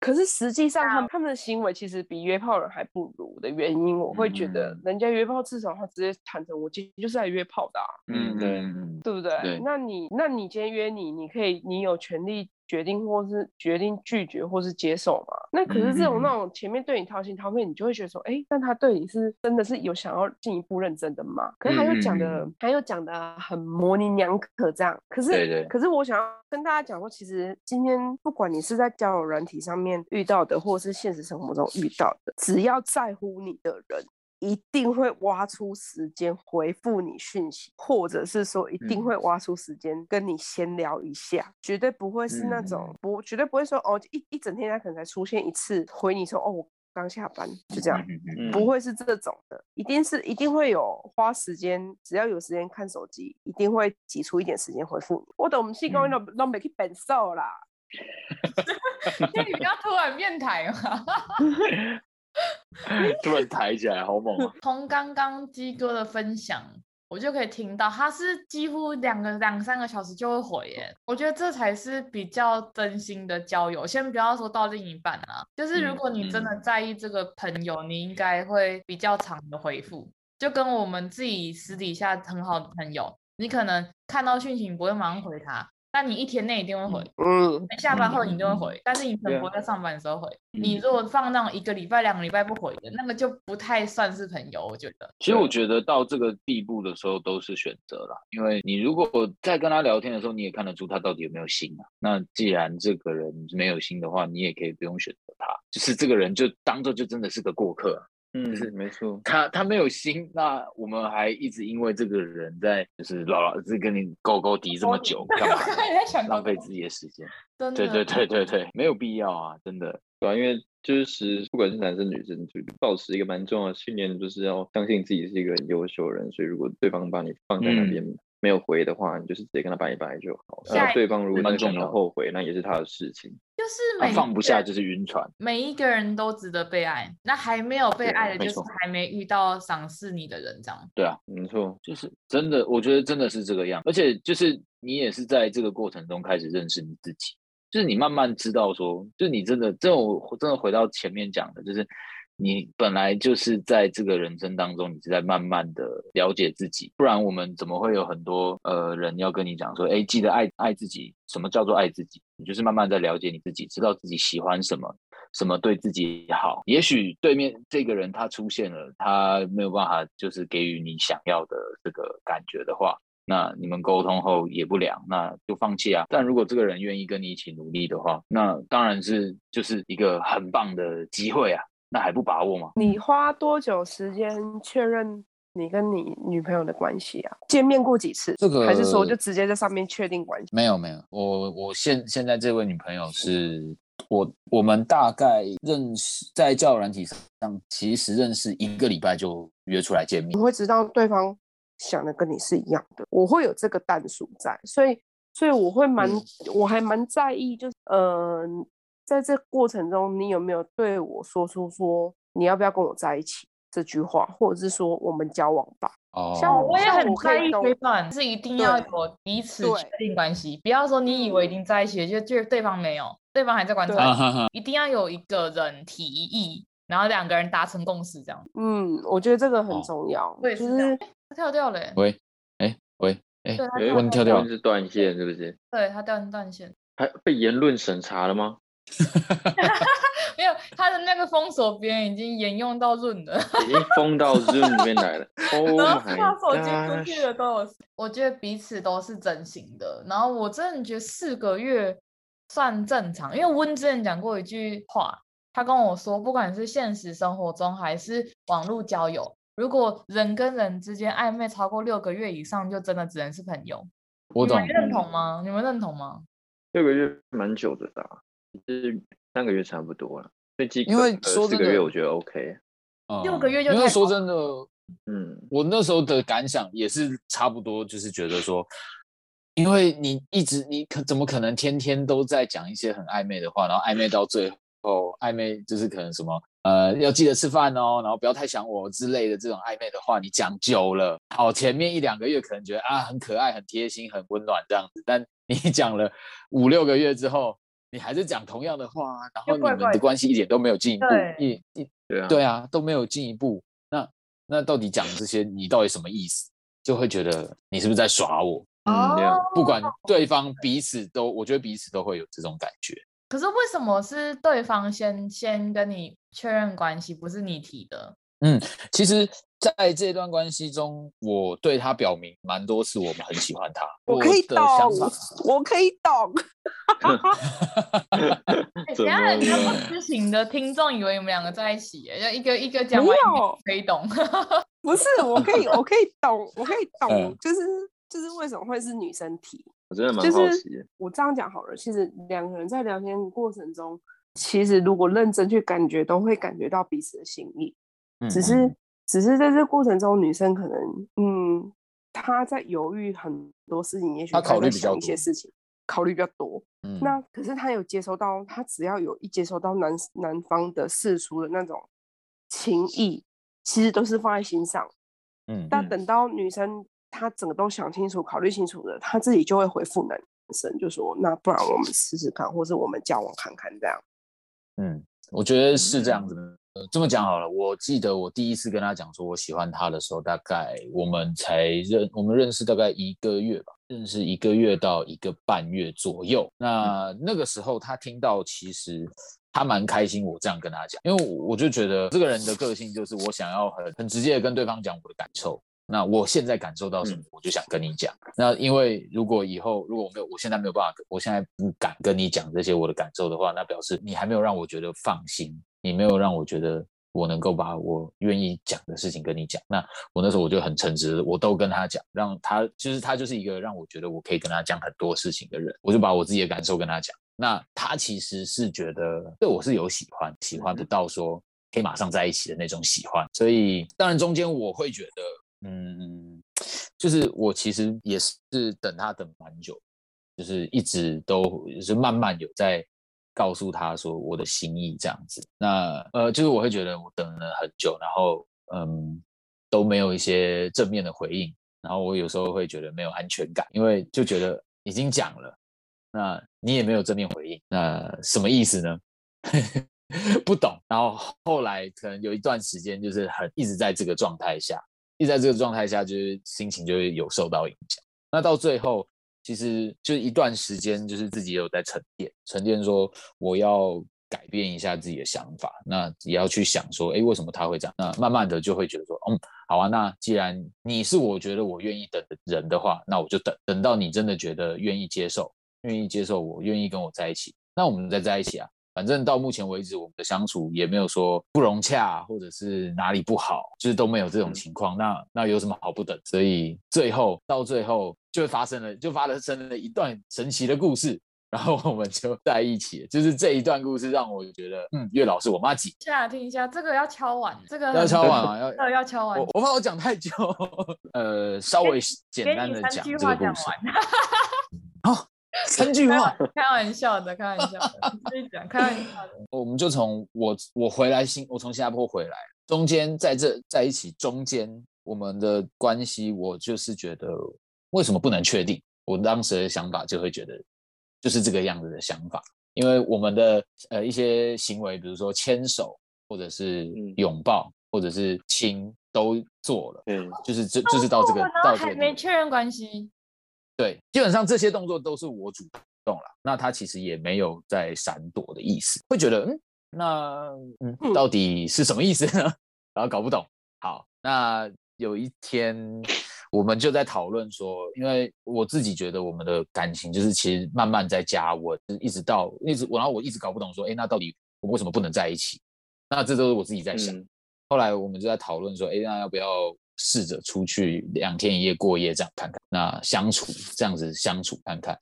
可是实际上他们他们的行为其实比约炮人还不如的原因，我会觉得人家约炮至少他直接坦诚我今天就是来约炮的，嗯对，对不对？那你那你今天约你，你可以你有权利。决定或是决定拒绝或是接受嘛？那可是这种那种前面对你掏心掏肺，你就会觉得说，哎、欸，但他对你是真的是有想要进一步认真的吗？可是他又讲的，他又讲的很模棱两可这样。可是，对对可是我想要跟大家讲说，其实今天不管你是在交友软体上面遇到的，或是现实生活中遇到的，只要在乎你的人。一定会挖出时间回复你讯息，或者是说一定会挖出时间跟你闲聊一下，嗯、绝对不会是那种、嗯、不，绝对不会说哦，一一整天他可能才出现一次回你说哦，我刚下班就这样，嗯、不会是这种的，一定是一定会有花时间，只要有时间看手机，一定会挤出一点时间回复你。我等我们细工都都没去变瘦啦，那你不要突然变台嘛。突然抬起来，好猛啊！从刚刚鸡哥的分享，我就可以听到他是几乎两个两三个小时就会回耶。我觉得这才是比较真心的交友。先不要说到另一半啊，就是如果你真的在意这个朋友，你应该会比较长的回复。就跟我们自己私底下很好的朋友，你可能看到讯息不会马上回他。那你一天内一定会回，嗯，下班后你就会回，嗯、但是你可能不会在上班的时候回。嗯、你如果放那种一个礼拜、两个礼拜不回的，那个就不太算是朋友，我觉得。其实我觉得到这个地步的时候都是选择了，因为你如果在跟他聊天的时候，你也看得出他到底有没有心啊。那既然这个人没有心的话，你也可以不用选择他，就是这个人就当做就真的是个过客。嗯，是没错，他他没有心，那我们还一直因为这个人在，就是老老是跟你勾勾敌这么久，干嘛？浪费自己的时间。对对对对对，没有必要啊，真的。对啊，因为就是不管是男生女生，就保持一个蛮重要的信念，就是要相信自己是一个很优秀的人。所以如果对方把你放在那边。嗯没有回的话，你就是直接跟他拜一拜就好。然后对方如果真的后悔，那也是他的事情。就是每放不下，就是晕船。每一个人都值得被爱，那还没有被爱的，就是还没遇到赏识你的人，这样。对啊，没错，就是真的，我觉得真的是这个样。而且就是你也是在这个过程中开始认识你自己，就是你慢慢知道说，就是你真的，这种真的回到前面讲的，就是。你本来就是在这个人生当中，你是在慢慢的了解自己，不然我们怎么会有很多呃人要跟你讲说，哎，记得爱爱自己。什么叫做爱自己？你就是慢慢在了解你自己，知道自己喜欢什么，什么对自己好。也许对面这个人他出现了，他没有办法就是给予你想要的这个感觉的话，那你们沟通后也不良，那就放弃啊。但如果这个人愿意跟你一起努力的话，那当然是就是一个很棒的机会啊。那还不把握吗？你花多久时间确认你跟你女朋友的关系啊？见面过几次？这个还是说就直接在上面确定关系？没有没有，我我现现在这位女朋友是我我们大概认识在教友软体上，其实认识一个礼拜就约出来见面。你会知道对方想的跟你是一样的，我会有这个淡数在，所以所以我会蛮、嗯、我还蛮在意，就是嗯。呃在这过程中，你有没有对我说出说你要不要跟我在一起这句话，或者是说我们交往吧？哦，像我也很在意这段，是一定要有彼此确定关系，不要说你以为已经在一起了，就就对方没有，对方还在观察，一定要有一个人提议，然后两个人达成共识，这样。嗯，我觉得这个很重要。对，就是他跳掉了。喂，哎，喂，哎，问跳掉是断线是不是？对，他断断线。还被言论审查了吗？没有，他的那个封锁边已经沿用到润了，已经封到润里面来了。然后他手机出去了都有。我觉得彼此都是真心的。然后我真的觉得四个月算正常，因为温之前讲过一句话，他跟我说，不管是现实生活中还是网络交友，如果人跟人之间暧昧超过六个月以上，就真的只能是朋友。我懂。你们认同吗？你们认同吗？六个月蛮久的吧。是三个月差不多了，因为说这个月我觉得 OK，六个月就因为说真的，嗯，我那时候的感想也是差不多，就是觉得说，因为你一直你可怎么可能天天都在讲一些很暧昧的话，然后暧昧到最后，暧昧就是可能什么呃要记得吃饭哦，然后不要太想我之类的这种暧昧的话，你讲久了，好，前面一两个月可能觉得啊很可爱、很贴心、很温暖这样子，但你讲了五六个月之后。你还是讲同样的话，然后你们的关系一点都没有进一步，一一对啊，对啊，都没有进一步。那那到底讲这些，你到底什么意思？就会觉得你是不是在耍我？嗯，哦、不管对方彼此都，我觉得彼此都会有这种感觉。可是为什么是对方先先跟你确认关系，不是你提的？嗯，其实。在这段关系中，我对他表明蛮多次，我们很喜欢他。我可以懂，我可以懂。等下人家不知情的听众以为你们两个在一起，要一个一个讲完可以懂。不是，我可以，我可以懂，我可以懂，就是就是为什么会是女生提？我真的蛮好奇。我这样讲好了，其实两个人在聊天过程中，其实如果认真去感觉，都会感觉到彼此的心意，只是。只是在这个过程中，女生可能，嗯，她在犹豫很多事情，也许她考虑比较一些事情，考虑比较多。嗯，那可是她有接收到，她只要有一接收到男男方的世出的那种情意，其实都是放在心上。嗯，但等到女生她整个都想清楚、考虑清楚了，她自己就会回复男生，就说：“那不然我们试试看，或者我们交往看看这样。”嗯，我觉得是这样子的。这么讲好了，我记得我第一次跟他讲说我喜欢他的时候，大概我们才认我们认识大概一个月吧，认识一个月到一个半月左右。那那个时候他听到，其实他蛮开心我这样跟他讲，因为我就觉得这个人的个性就是我想要很很直接的跟对方讲我的感受。那我现在感受到什么，我就想跟你讲。那因为如果以后如果我没有，我现在没有办法，我现在不敢跟你讲这些我的感受的话，那表示你还没有让我觉得放心。你没有让我觉得我能够把我愿意讲的事情跟你讲，那我那时候我就很诚实，我都跟他讲，让他就是他就是一个让我觉得我可以跟他讲很多事情的人，我就把我自己的感受跟他讲。那他其实是觉得对我是有喜欢，喜欢不到说可以马上在一起的那种喜欢。所以当然中间我会觉得，嗯，就是我其实也是等他等蛮久，就是一直都就是慢慢有在。告诉他说我的心意这样子，那呃，就是我会觉得我等了很久，然后嗯都没有一些正面的回应，然后我有时候会觉得没有安全感，因为就觉得已经讲了，那你也没有正面回应，那什么意思呢？不懂。然后后来可能有一段时间就是很一直在这个状态下，一直在这个状态下，就是心情就会有受到影响。那到最后。其实就一段时间，就是自己有在沉淀，沉淀说我要改变一下自己的想法，那也要去想说，哎，为什么他会这样？那慢慢的就会觉得说，嗯，好啊，那既然你是我觉得我愿意等的人的话，那我就等，等到你真的觉得愿意接受，愿意接受我，愿意跟我在一起，那我们再在一起啊。反正到目前为止，我们的相处也没有说不融洽，或者是哪里不好，就是都没有这种情况。嗯、那那有什么好不等？所以最后到最后就会发生了，就发生了一段神奇的故事。然后我们就在一起，就是这一段故事让我觉得，嗯，月老是我麻吉。先来听一下，这个要敲碗，这个要敲碗啊，要要 要敲碗。我我怕我讲太久，呃，稍微简单的讲这个故事。好，三句话，开玩笑的，开玩笑的，可以讲，开玩笑的。我们就从我我回来新，我从新加坡回来，中间在这在一起，中间我们的关系，我就是觉得为什么不能确定？我当时的想法就会觉得。就是这个样子的想法，因为我们的呃一些行为，比如说牵手，或者是拥抱，或者是亲，都做了。嗯，就是这，就是到这个到这个还没确认关系。对，基本上这些动作都是我主动了。那他其实也没有在闪躲的意思，会觉得嗯，那嗯，到底是什么意思呢？然后搞不懂。好，那有一天。我们就在讨论说，因为我自己觉得我们的感情就是其实慢慢在加温，一直到一直我，然后我一直搞不懂说，哎，那到底我们为什么不能在一起？那这都是我自己在想。嗯、后来我们就在讨论说，哎，那要不要试着出去两天一夜过夜这样看看？那相处这样子相处看看？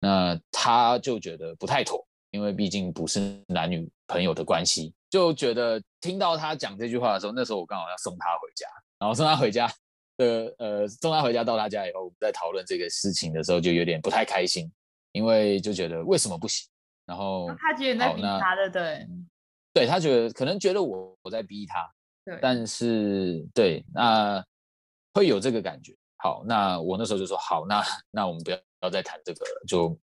那他就觉得不太妥，因为毕竟不是男女朋友的关系，就觉得听到他讲这句话的时候，那时候我刚好要送他回家，然后送他回家。的呃，送他回家到他家以后，我们在讨论这个事情的时候，就有点不太开心，因为就觉得为什么不行？然后他觉得你在逼他的，对，对他觉得可能觉得我我在逼他，但是对，那会有这个感觉。好，那我那时候就说好，那那我们不要不要再谈这个了，就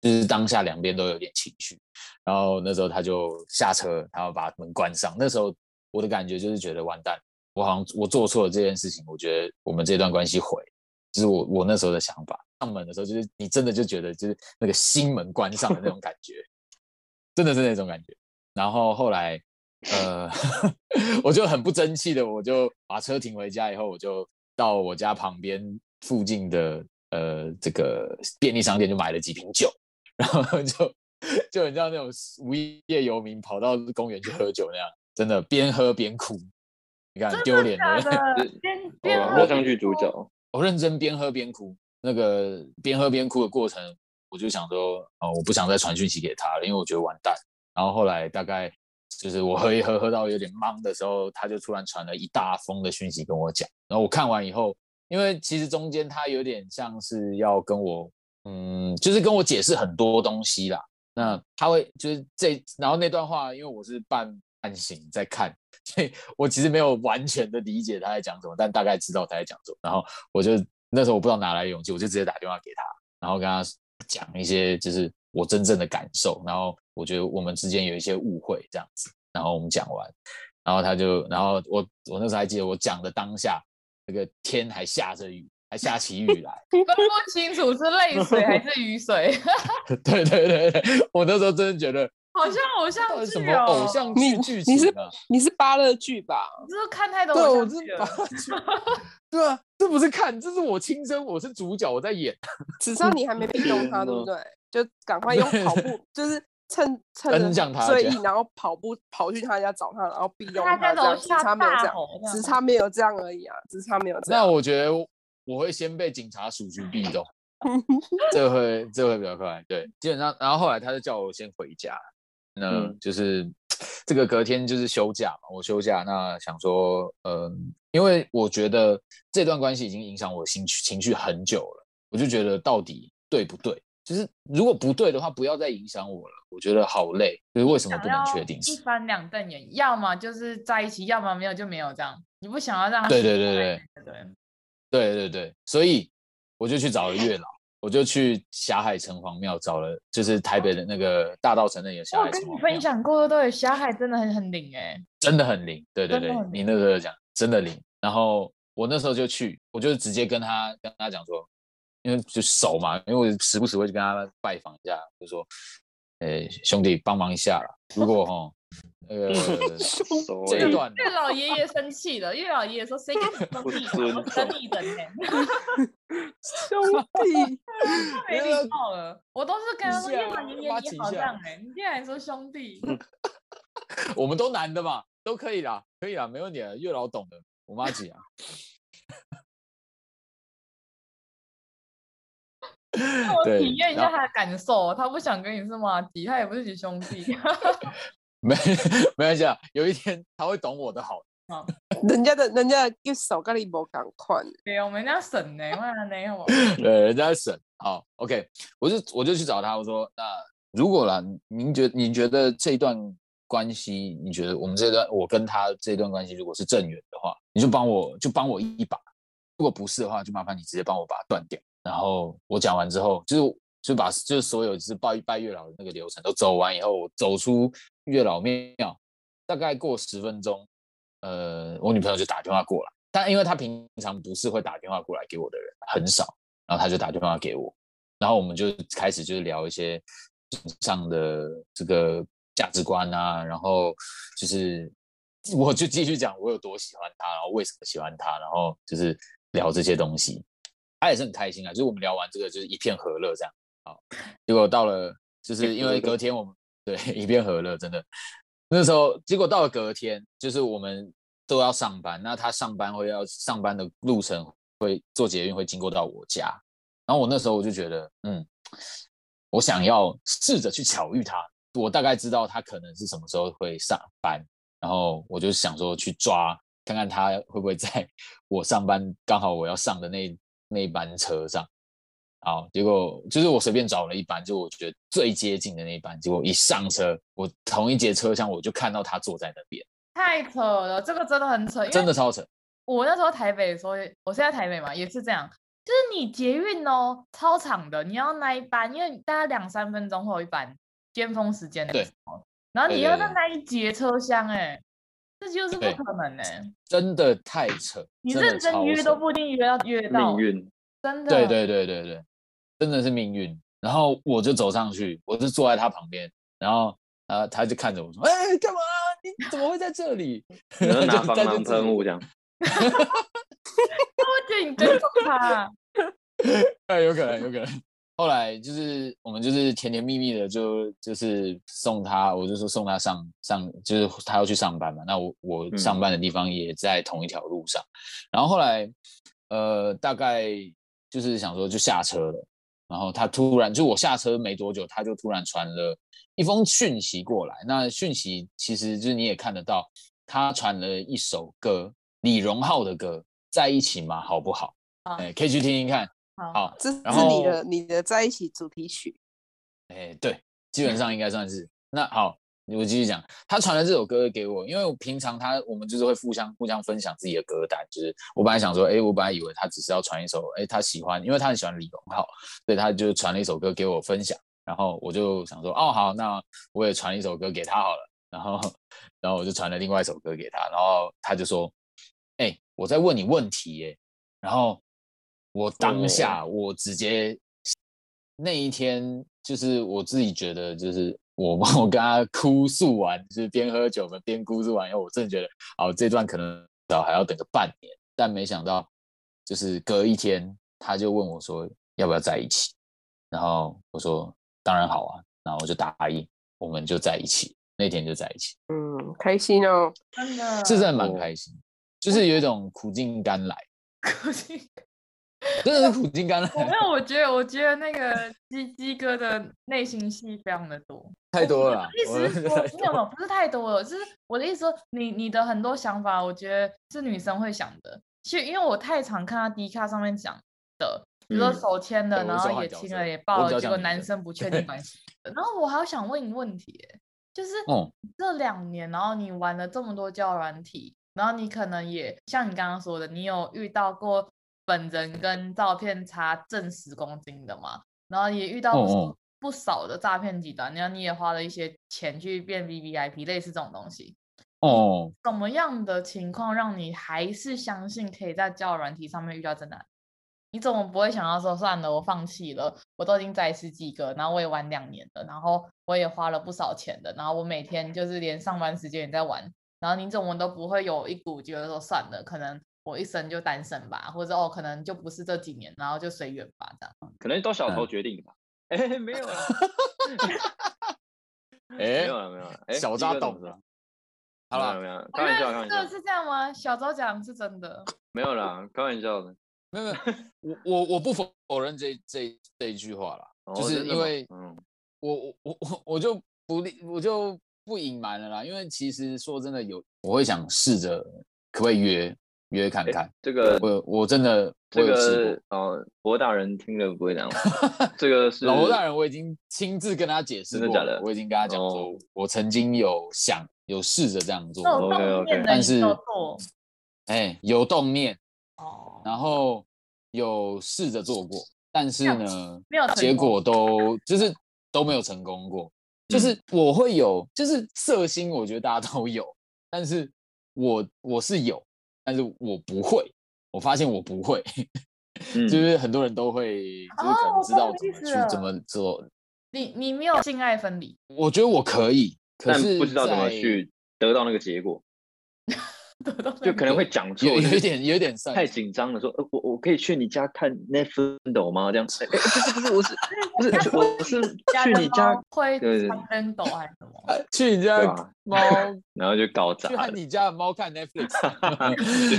就是当下两边都有点情绪，然后那时候他就下车，他要把门关上。那时候我的感觉就是觉得完蛋。我好像我做错了这件事情，我觉得我们这段关系毁，就是我我那时候的想法。上门的时候，就是你真的就觉得就是那个心门关上的那种感觉，真的是那种感觉。然后后来，呃，我就很不争气的，我就把车停回家以后，我就到我家旁边附近的呃这个便利商店就买了几瓶酒，然后就就很像那种无业游民跑到公园去喝酒那样，真的边喝边哭。你看丢脸的，边喝上去主角，我认真边喝边哭。那个边喝边哭的过程，我就想说，哦，我不想再传讯息给他了，因为我觉得完蛋。然后后来大概就是我喝一喝喝到有点懵的时候，他就突然传了一大封的讯息跟我讲。然后我看完以后，因为其实中间他有点像是要跟我，嗯，就是跟我解释很多东西啦。那他会就是这，然后那段话，因为我是半半醒在看。所以我其实没有完全的理解他在讲什么，但大概知道他在讲什么。然后我就那时候我不知道哪来勇气，我就直接打电话给他，然后跟他讲一些就是我真正的感受。然后我觉得我们之间有一些误会这样子。然后我们讲完，然后他就，然后我我那时候还记得我讲的当下，那个天还下着雨，还下起雨来，分不清楚是泪水还是雨水。对对对对，我那时候真的觉得。好像偶像剧，什么偶像剧剧情？你是你是芭乐剧吧？你是看太多偶像剧了。对啊，这不是看，这是我亲身，我是主角，我在演。只知道你还没逼动他，对不对？就赶快用跑步，就是趁趁睡意，然后跑步跑去他家找他，然后 逼动他。只差没有这样，只差没有这样而已啊，只差没有这样。那我觉得我会先被警察叔叔 壁咚，这会这会比较快。对，基本上，然后后来他就叫我先回家。那就是、嗯、这个隔天就是休假嘛，我休假，那想说，嗯，因为我觉得这段关系已经影响我情绪情绪很久了，我就觉得到底对不对？就是如果不对的话，不要再影响我了。我觉得好累，就是为什么不能确定？一翻两瞪眼，要么就是在一起，要么没有就没有这样。你不想要让他对对对对对对对对，所以我就去找了月老。我就去霞海城隍庙找了，就是台北的那个大道城那个霞海城隍庙。我跟你分享过，对，霞海真的很很灵哎，真的很灵。对对对，你那时候讲真的灵。然后我那时候就去，我就直接跟他跟他讲说，因为就熟嘛，因为我时不时会去跟他拜访一下，就说呃，兄弟帮忙一下啦。如果哈，呃，这一段月老爷爷生气了，月老爷爷说谁给你兄弟？我等你等呢。兄弟，太没礼貌了。我都是跟他说月老爷爷你好像哎，你竟然说兄弟。我们都男的嘛，都可以啦，可以啦，没问题啊。月老懂的，我妈急啊。我体验一下他的感受，他不想跟你是麻吉，他也不是你兄弟。没 没关系啊，有一天他会懂我的好。啊，人家的人家一手跟你无赶快。对，我们家省呢，我们家呢，对，人家省。好，OK，我就我就去找他，我说那如果啦，您觉你觉得这一段关系，你觉得我们这段我跟他这段关系如果是正缘的话，你就帮我就帮我一把；如果不是的话，就麻烦你直接帮我把它断掉。然后我讲完之后，就是就把就是所有就是拜拜月老的那个流程都走完以后，我走出月老庙，大概过十分钟，呃，我女朋友就打电话过来，但因为她平常不是会打电话过来给我的人，很少，然后她就打电话给我，然后我们就开始就是聊一些上的这个价值观啊，然后就是我就继续讲我有多喜欢他，然后为什么喜欢他，然后就是聊这些东西。他也是很开心啊，就是我们聊完这个，就是一片和乐这样。好，结果到了，就是因为隔天我们对 一片和乐，真的。那时候结果到了隔天，就是我们都要上班，那他上班会要上班的路程会坐捷运会经过到我家，然后我那时候我就觉得，嗯，我想要试着去巧遇他。我大概知道他可能是什么时候会上班，然后我就想说去抓看看他会不会在 我上班刚好我要上的那。那班车上，好，结果就是我随便找了一班，就我觉得最接近的那一班。结果一上车，我同一节车厢，我就看到他坐在那边，太扯了，这个真的很扯，真的超扯。我那时候台北的时候，我现在台北嘛，也是这样，就是你捷运哦，超长的，你要那一班，因为大概两三分钟会有一班巅峰时间的时候，对，然后你要在那一节车厢，哎。这就是不可能呢、欸，真的太扯。你认真约都不一定约到约到，命运真的。对对对对对，真的是命运。然后我就走上去，我就坐在他旁边，然后啊，他就看着我说：“哎，干嘛？你怎么会在这里？”然后拿防狼喷雾这样。我觉得你尊重他。哎，有可能，有可能。后来就是我们就是甜甜蜜蜜的就就是送他，我就说送他上上，就是他要去上班嘛。那我我上班的地方也在同一条路上。嗯、然后后来呃大概就是想说就下车了，然后他突然就我下车没多久，他就突然传了一封讯息过来。那讯息其实就是你也看得到，他传了一首歌，李荣浩的歌，在一起嘛好不好？哎、啊，可以去听听看。好，这是你的你的在一起主题曲。哎，对，基本上应该算是。那好，我继续讲，他传了这首歌给我，因为我平常他我们就是会互相互相分享自己的歌单，就是我本来想说，哎，我本来以为他只是要传一首，哎，他喜欢，因为他很喜欢李荣浩，所以他就传了一首歌给我分享。然后我就想说，哦，好，那我也传一首歌给他好了。然后，然后我就传了另外一首歌给他，然后他就说，哎，我在问你问题耶，然后。我当下，我直接那一天，就是我自己觉得，就是我我跟他哭诉完，就是边喝酒嘛，边哭诉完以后，我真的觉得，哦，这段可能早还要等个半年，但没想到，就是隔一天，他就问我说要不要在一起，然后我说当然好啊，然后我就答应，我们就在一起，那天就在一起，嗯，开心哦，真的，是真的蛮开心，就是有一种苦尽甘来，苦尽。真的是苦尽甘来。没有，我觉得，我觉得那个鸡鸡哥的内心戏非常的多，太多了。意思是说，没有没有，不是太多了，就是我的意思说，你你的很多想法，我觉得是女生会想的。其实，因为我太常看到 D 卡上面讲的，比如说手牵的，然后也亲了，也抱了，结果男生不确定关系。然后我还想问你问题，就是这两年，然后你玩了这么多交友软体，然后你可能也像你刚刚说的，你有遇到过。本人跟照片差正十公斤的嘛，然后也遇到不少的诈骗集团，然后你也花了一些钱去变 VVIP，类似这种东西。哦，怎么样的情况让你还是相信可以在交友软体上面遇到真爱？你怎么不会想要说算了，我放弃了，我都已经载十几个，然后我也玩两年了，然后我也花了不少钱的，然后我每天就是连上班时间也在玩，然后你怎么都不会有一股觉得说算了，可能我一生就单身吧，或者哦，可能就不是这几年，然后就随缘吧，这样。可能都小头决定的吧。哎、嗯欸，没有了。哎、欸，没有了，没有了。哎，小渣懂了。好了，没有，开玩笑，开玩笑。是这样吗？小周讲是真的。没有啦，开玩笑的。没有没有，我我我不否认这这这一句话啦，哦、就是因为，嗯，我我我我我就不我就不隐瞒了啦，因为其实说真的有，我会想试着可不可以约约看看。这个我我真的这个哦，罗大人听了不会这样。这个是老博大人，我已经亲自跟他解释过，真的假的？我已经跟他讲说，哦、我曾经有想有试着这样做，OK OK，但是哎有动念。哦，然后有试着做过，但是呢，没有结果都就是都没有成功过。就是我会有，就是色心，我觉得大家都有，但是我我是有，但是我不会。我发现我不会，就是很多人都会，就是可能知道怎么去怎么做。你你没有性爱分离？我觉得我可以，可是不知道怎么去得到那个结果。就可能会讲错，有一点有点太紧张了。说，呃，我我可以去你家看 Netflix 吗？这样 不是不是，我是不是我是去你家会看 Nintendo 还是什么？去你家猫，然后就搞砸。去你家的猫看 Netflix，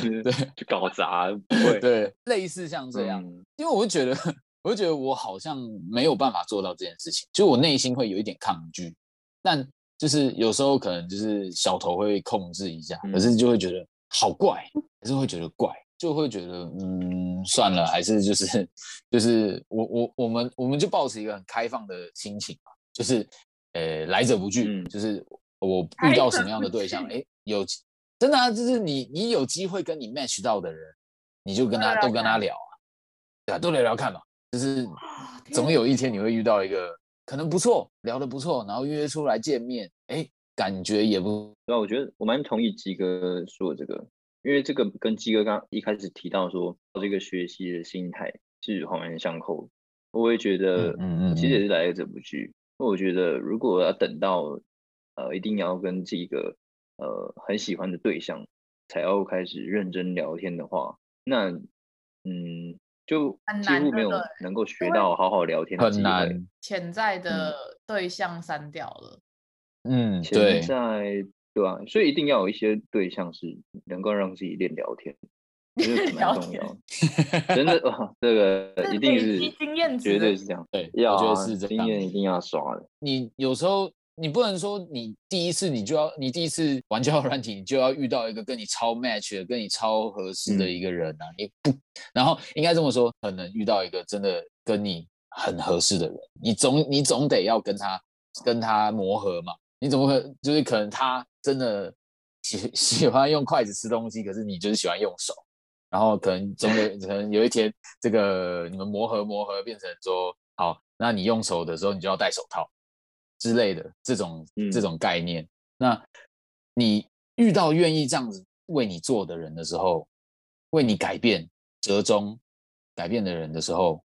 对 对对，就搞砸。对对，类似像这样，因为我就觉得，我就觉得我好像没有办法做到这件事情，就我内心会有一点抗拒，但。就是有时候可能就是小头会控制一下，可是就会觉得好怪，还是会觉得怪，就会觉得嗯算了，还是就是就是我我我们我们就保持一个很开放的心情嘛，就是呃来者不拒，就是我遇到什么样的对象，哎有真的啊，就是你你有机会跟你 match 到的人，你就跟他都跟他聊啊，对啊，都聊聊看嘛，就是总有一天你会遇到一个。可能不错，聊得不错，然后约出来见面，哎，感觉也不。那我觉得我蛮同意鸡哥说的这个，因为这个跟鸡哥刚一开始提到说这个学习的心态是环环相扣。我也觉得，嗯嗯，其实也是来者不拒。那、嗯嗯、我觉得，如果要等到呃一定要跟这个呃很喜欢的对象才要开始认真聊天的话，那嗯。就几乎没有能够学到好好聊天的机会，很难。潜在的对象删掉了，嗯，对，潜在对吧？所以一定要有一些对象是能够让自己练聊天，这 是蛮重要。真的，这个一定是经验，绝对是这样。对，我觉得是经验一定要刷的。你有时候。你不能说你第一次你就要你第一次玩交友软体，你就要遇到一个跟你超 match 的、跟你超合适的一个人啊！嗯、你不，然后应该这么说，可能遇到一个真的跟你很合适的人，你总你总得要跟他跟他磨合嘛。你怎么可就是可能他真的喜 喜欢用筷子吃东西，可是你就是喜欢用手，然后可能总有 可能有一天这个你们磨合磨合变成说好，那你用手的时候你就要戴手套。之类的这种这种概念，嗯、那你遇到愿意这样子为你做的人的时候，为你改变折中改变的人的时候，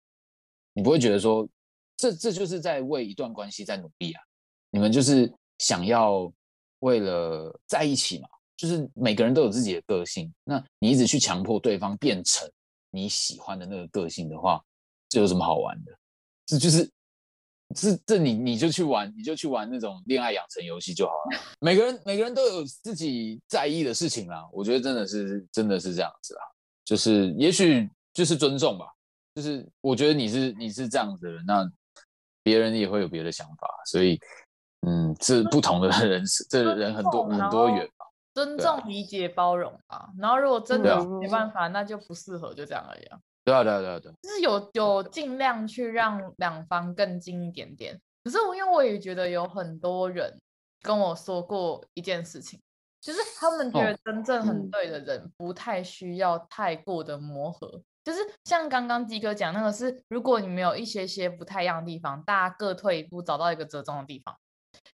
你不会觉得说，这这就是在为一段关系在努力啊？你们就是想要为了在一起嘛？就是每个人都有自己的个性，那你一直去强迫对方变成你喜欢的那个个性的话，这有什么好玩的？这就是。是这你你就去玩，你就去玩那种恋爱养成游戏就好了。每个人每个人都有自己在意的事情啦，我觉得真的是真的是这样子啦，就是也许就是尊重吧，就是我觉得你是你是这样子的人，那别人也会有别的想法，所以嗯，是不同的人，这人很多很多元吧。尊重、理解、包容啊，然后如果真的没办法，那就不适合，就这样而已啊。对啊，对啊，对啊，对，就是有有尽量去让两方更近一点点。可是我因为我也觉得有很多人跟我说过一件事情，就是他们觉得真正很对的人不太需要太过的磨合。哦嗯、就是像刚刚鸡哥讲那个是，如果你们有一些些不太一样的地方，大家各退一步，找到一个折中的地方。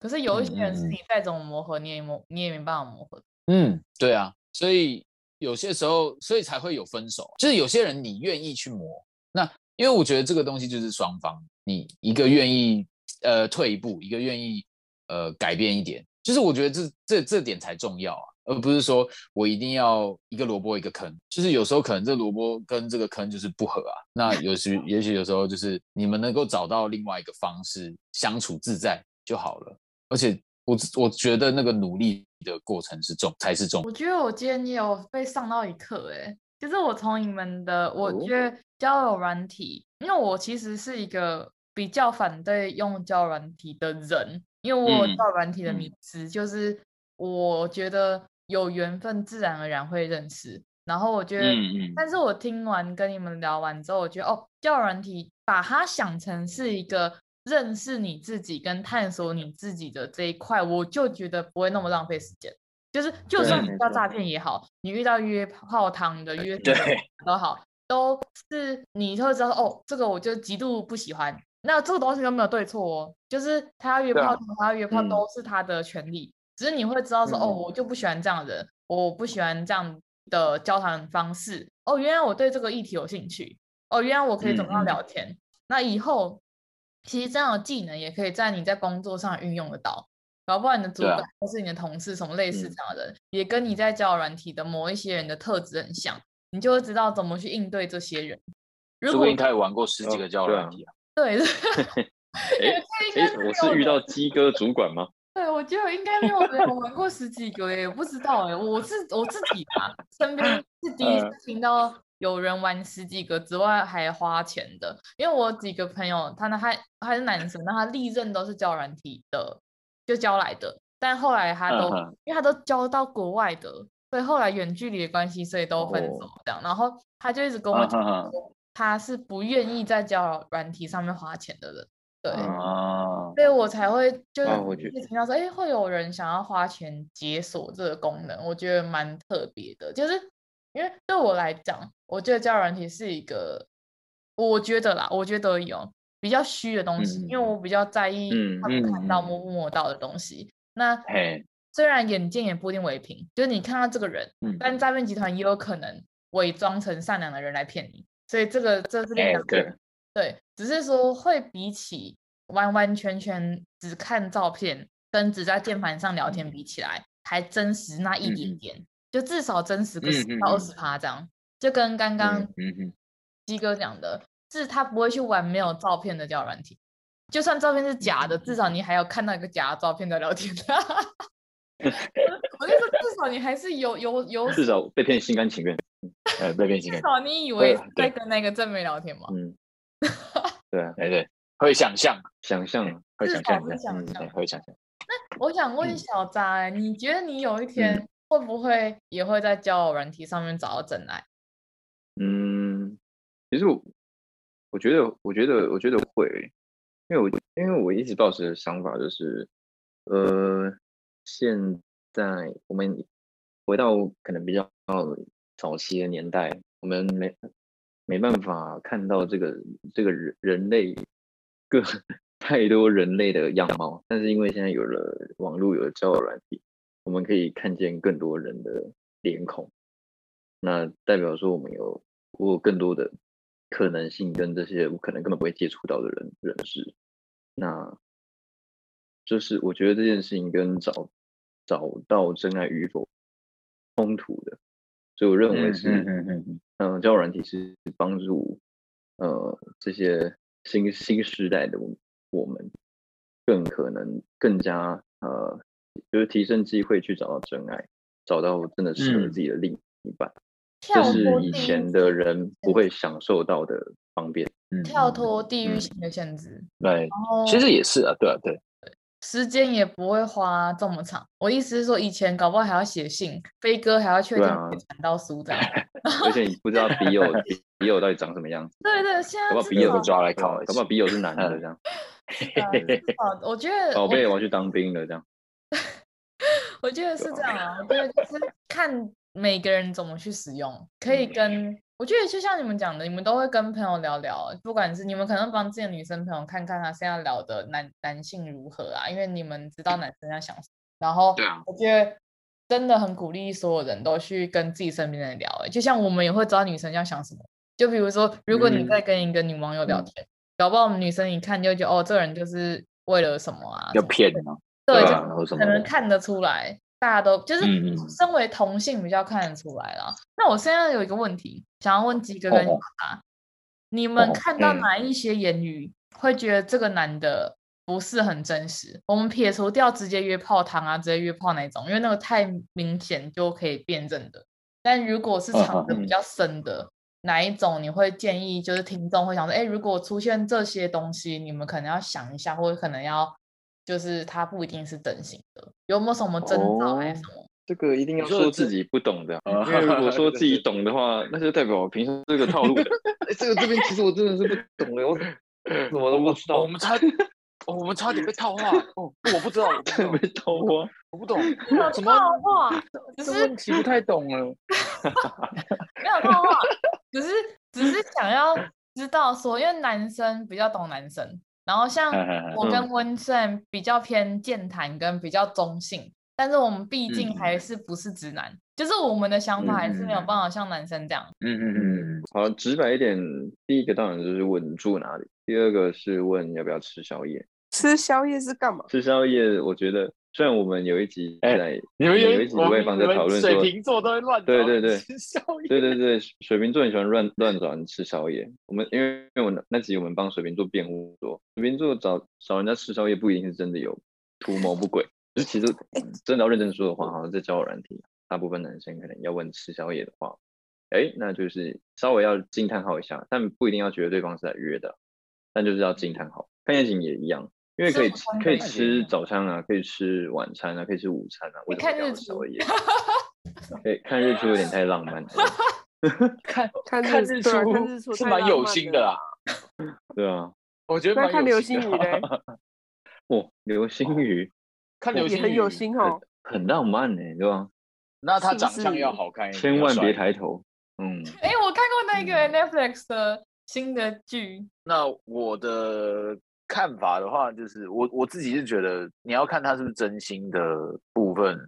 可是有一些人是你再怎么磨合，你也磨你也没办法磨合。嗯，对啊，所以。有些时候，所以才会有分手。就是有些人你愿意去磨，那因为我觉得这个东西就是双方，你一个愿意呃退一步，一个愿意呃改变一点，就是我觉得这这这点才重要啊，而不是说我一定要一个萝卜一个坑，就是有时候可能这萝卜跟这个坑就是不合啊。那有时也许有时候就是你们能够找到另外一个方式相处自在就好了，而且。我我觉得那个努力的过程是重才是重。我觉得我今天也有被上到一课，哎，就是我从你们的，我觉得交友软体，因为我其实是一个比较反对用交友软体的人，因为我有交友软体的迷思，嗯、就是我觉得有缘分自然而然会认识，然后我觉得，但是我听完跟你们聊完之后，我觉得哦，交友软体把它想成是一个。认识你自己跟探索你自己的这一块，我就觉得不会那么浪费时间。就是，就算你遇到诈骗也好，你遇到约泡汤的约对都好，都是你会知道哦，这个我就极度不喜欢。那这个东西都没有对错哦，就是他要约泡汤，他要约炮都是他的权利。只是你会知道说，哦，我就不喜欢这样的人，我不喜欢这样的交谈方式。哦，原来我对这个议题有兴趣。哦，原来我可以怎么样聊天？那以后。其实这样的技能也可以在你在工作上运用得到，搞不好你的主管或是你的同事什么类似这样的人，啊、也跟你在交友软体的某一些人的特质很像，你就会知道怎么去应对这些人。如果你开始玩过十几个交友软体啊？对。哎，我是遇到鸡哥主管吗？对，我觉得应该没有人玩过十几个耶，不知道哎，我是我自己吧，身边是第一次听到。有人玩十几个之外还花钱的，因为我几个朋友，他呢还还是男生，那他历任都是交软体的，就交来的，但后来他都、uh. 因为他都交到国外的，所以后来远距离的关系，所以都分手这样。Oh. 然后他就一直跟我讲说，他是不愿意在交软体上面花钱的人，对，uh. 所以我才会就是听到说，哎、uh 会有人想要花钱解锁这个功能，我觉得蛮特别的，就是。因为对我来讲，我觉得交友软体是一个，我觉得啦，我觉得有比较虚的东西，嗯、因为我比较在意他们看到摸不摸到的东西。嗯、那嘿。虽然眼见也不一定为凭，就是你看到这个人，嗯、但诈骗集团也有可能伪装成善良的人来骗你，所以这个这是两个人，对，只是说会比起完完全全只看照片跟只在键盘上聊天比起来，嗯、还真实那一点点。嗯。就至少真实个十到二十趴这样，嗯嗯、就跟刚刚鸡哥讲的，是他不会去玩没有照片的交友软体，就算照片是假的，至少你还要看到一个假的照片在聊天。我就说，至少你还是有有有，至少被骗心甘情愿。呃，被骗心甘。至少你以为在跟那个正妹聊天吗？嗯，对啊，对对，会想象，想象，会想象，会想象，会想象。那我想问小扎，你觉得你有一天？会不会也会在交友软体上面找到真爱？嗯，其实我我觉得，我觉得，我觉得会，因为我因为我一直抱持的想法就是，呃，现在我们回到可能比较早期的年代，我们没没办法看到这个这个人人类各太多人类的样貌，但是因为现在有了网络，有了交友软体。我们可以看见更多人的脸孔，那代表说我们有我有更多的可能性跟这些我可能根本不会接触到的人认识。那就是我觉得这件事情跟找找到真爱与否冲突的，所以我认为是嗯，嗯，交友软体是帮助呃这些新新时代的我们更可能更加呃。就是提升机会去找到真爱，找到真的适合自己的另一半，这、嗯、是以前的人不会享受到的方便。跳脱地域性的限制，嗯、对，后其实也是啊，对啊，对，时间也不会花这么长。我意思是说，以前搞不好还要写信，飞哥还要确定传到书这样，啊、而且你不知道笔友笔友到底长什么样子。对对，现在搞不好笔友都抓来考，搞不好笔友是男的这样。我觉得宝贝，我要去当兵了这样。我觉得是这样啊，我觉得就是看每个人怎么去使用，可以跟我觉得就像你们讲的，你们都会跟朋友聊聊，不管是你们可能帮自己的女生朋友看看他现在聊的男男性如何啊，因为你们知道男生在想什么。然后，我觉得真的很鼓励所有人都去跟自己身边的人聊，就像我们也会知道女生要想什么，就比如说，如果你在跟一个女网友聊天，嗯、搞不好我们女生一看就觉得哦，这个人就是为了什么啊？要骗吗？对，就可能看得出来，大家都就是身为同性比较看得出来了。嗯、那我现在有一个问题，想要问鸡哥跟你妈，哦、你们看到哪一些言语会觉得这个男的不是很真实？嗯、我们撇除掉直接约炮堂啊，直接约炮那种，因为那个太明显就可以辨认的。但如果是藏的比较深的，嗯、哪一种你会建议？就是听众会想说，哎，如果出现这些东西，你们可能要想一下，或者可能要。就是他不一定是真心的，有没有什么征兆还是什么？这个一定要说自己不懂的，因为如果 说自己懂的话，那就代表我平时这个套路的。哎，这个这边其实我真的是不懂的，我什么都不知道。我们差，我们差点被套话。哦，我不知道，我被套话，我不懂。没有套话，只是问题不太懂了。没有套话，只是只是想要知道说，因为男生比较懂男生。然后像我跟温胜比较偏健谈跟比较中性，嗯、但是我们毕竟还是不是直男，嗯、就是我们的想法还是没有办法像男生这样。嗯嗯嗯，好，直白一点，第一个当然就是问住哪里，第二个是问要不要吃宵夜。吃宵夜是干嘛？吃宵夜，我觉得。虽然我们有一集在，你们有一集汇放在讨论说，水瓶座都会乱对对对吃宵夜，对对对，水瓶座很喜欢乱乱找人吃宵夜。我们因为因为我那集我们帮水瓶座辩护说，水瓶座找找人家吃宵夜不一定是真的有图谋不轨，就是其实真的要认真说的话，好像在交友软体，大部分男生可能要问吃宵夜的话，哎，那就是稍微要惊叹号一下，但不一定要觉得对方是来约的，但就是要惊叹号。看夜景也一样。因为可以可以吃早餐啊，可以吃晚餐啊，可以吃午餐啊。看日出，可以看日出有点太浪漫了。看看日出是蛮有心的啦。对啊，我觉得蛮看流星雨嘞。哦，流星雨，看流星雨很有心哦，很浪漫呢，对吧？那他长相要好看，千万别抬头。嗯。哎，我看过那个 Netflix 的新的剧。那我的。看法的话，就是我我自己是觉得，你要看他是不是真心的部分，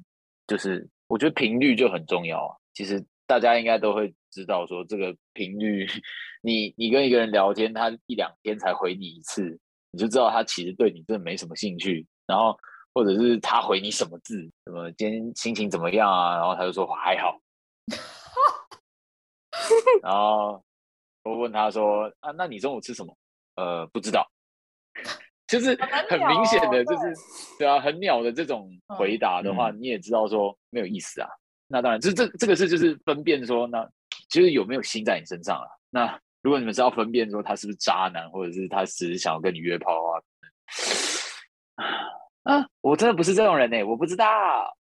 就是我觉得频率就很重要啊。其实大家应该都会知道，说这个频率，你你跟一个人聊天，他一两天才回你一次，你就知道他其实对你真的没什么兴趣。然后或者是他回你什么字，什么今天心情怎么样啊？然后他就说还好。然后我问他说啊，那你中午吃什么？呃，不知道。就是很明显的，就是对啊，很鸟的这种回答的话，你也知道说没有意思啊。那当然，这这这个是就是分辨说，那其实有没有心在你身上啊？那如果你们是要分辨说他是不是渣男，或者是他只是想要跟你约炮啊？啊，我真的不是这种人呢，我不知道。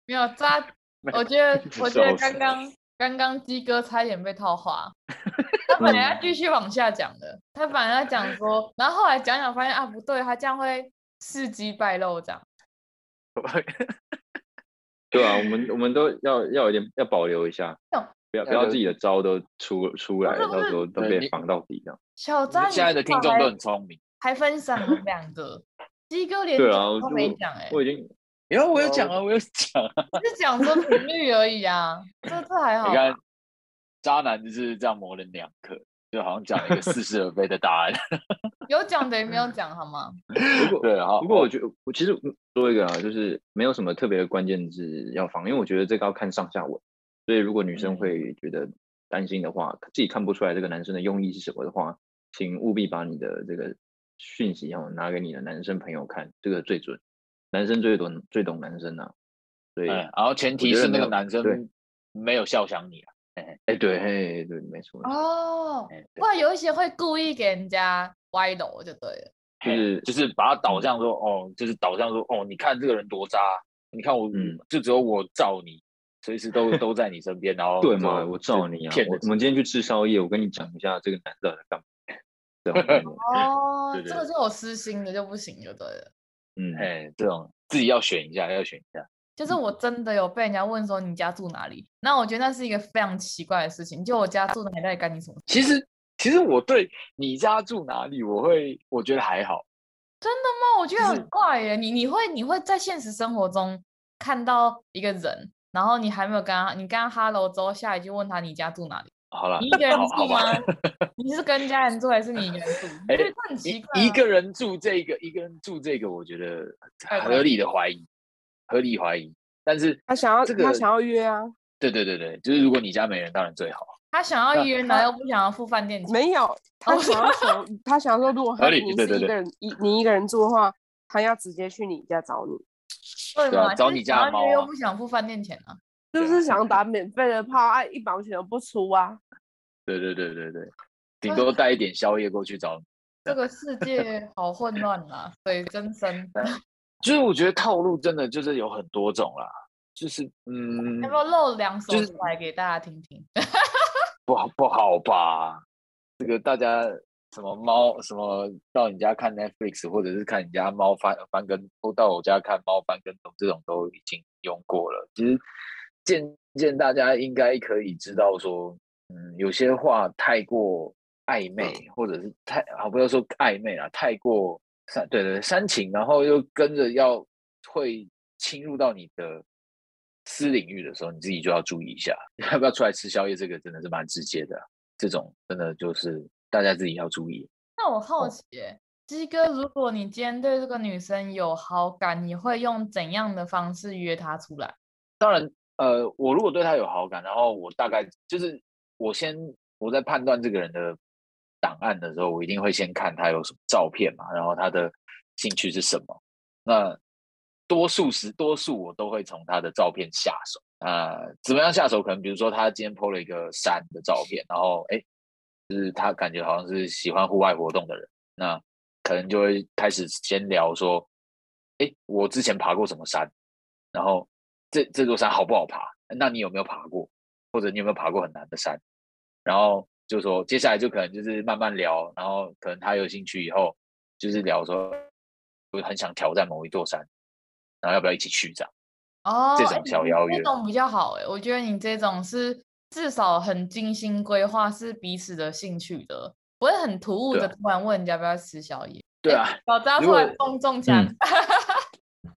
没有渣，我觉得 我觉得刚刚刚刚鸡哥差一点被套话。他本来要继续往下讲的，他本来要讲说，然后后来讲讲发现啊不对，他这样会事机败露这样。对啊，我们我们都要要有点要保留一下，不要不要自己的招都出出来，到时候都被防到底这样。小张，现在的听众都很聪明，还分享了两个，鸡哥连讲都没讲哎，我已经，然后我有讲啊，我有讲啊，是讲说频率而已啊，这这还好。你看渣男就是这样模棱两可，就好像讲一个似是而非的答案。有讲等于没有讲，好吗？如果对啊，不过我觉得我其实说一个啊，就是没有什么特别的关键字要放，因为我觉得这个要看上下文。所以如果女生会觉得担心的话，自己看不出来这个男生的用意是什么的话，请务必把你的这个讯息要拿给你的男生朋友看，这个最准。男生最懂最懂男生啊，对。然后前提是那个男生没有笑想你啊。哎，对，嘿，对，没错。哦，不然有一些会故意给人家歪楼，就对了。就是就是把他导向说，哦，就是导向说，哦，你看这个人多渣，你看我，嗯，就只有我罩你，随时都都在你身边，然后对嘛，我罩你啊。我们今天去吃宵夜，我跟你讲一下这个男的在干嘛。哦，这个是我私心的就不行，就对了。嗯，哎，这种自己要选一下，要选一下。就是我真的有被人家问说，你家住哪里？那我觉得那是一个非常奇怪的事情。就我家住哪里，到底干你什么？其实，其实我对你家住哪里，我会我觉得还好。真的吗？我觉得很怪耶。你你会你会在现实生活中看到一个人，然后你还没有跟他，你跟他哈喽之后，下一句问他你家住哪里？好了，你一个人住吗？你是跟家人住还是你一个人住？哎、欸，很奇怪、啊一。一个人住这个，一个人住这个，我觉得合理的怀疑，合理怀疑。但是他想要这个，他想要约啊。对对对对，就是如果你家没人，当然最好。他想要约，然后又不想要付饭店钱。没有，他想要说，他想说，如果他你是一个人，一你一个人住的话，他要直接去你家找你。对啊？找你家猫、啊、又不想付饭店钱啊。就是想打免费的炮，哎，一毛钱都不出啊！对对对对对，顶多带一点宵夜过去找你。这个世界好混乱啊，水真深。就是我觉得套路真的就是有很多种啦，就是嗯，要不要露两手出来给大家听听？就是、不好不好吧？这个大家什么猫什么到你家看 Netflix，或者是看你家猫翻翻跟，都到我家看猫翻跟头，这种都已经用过了。其实。渐渐，大家应该可以知道说，嗯，有些话太过暧昧，或者是太啊，不要说暧昧了，太过煽，对对煽情，然后又跟着要会侵入到你的私领域的时候，你自己就要注意一下，要不要出来吃宵夜？这个真的是蛮直接的，这种真的就是大家自己要注意。那我好奇，鸡哥，如果你今天对这个女生有好感，你会用怎样的方式约她出来？当然。呃，我如果对他有好感，然后我大概就是我先我在判断这个人的档案的时候，我一定会先看他有什么照片嘛，然后他的兴趣是什么。那多数时多数我都会从他的照片下手。啊、呃，怎么样下手？可能比如说他今天 po 了一个山的照片，然后哎，就是他感觉好像是喜欢户外活动的人，那可能就会开始先聊说，哎，我之前爬过什么山，然后。这这座山好不好爬？那你有没有爬过？或者你有没有爬过很难的山？然后就说接下来就可能就是慢慢聊，然后可能他有兴趣以后就是聊说，我很想挑战某一座山，然后要不要一起去这样？哦，这种小邀约，这种比较好哎，我觉得你这种是至少很精心规划，是彼此的兴趣的，不会很突兀的突然问人家要不要吃宵夜。对啊，老扎出来中中枪。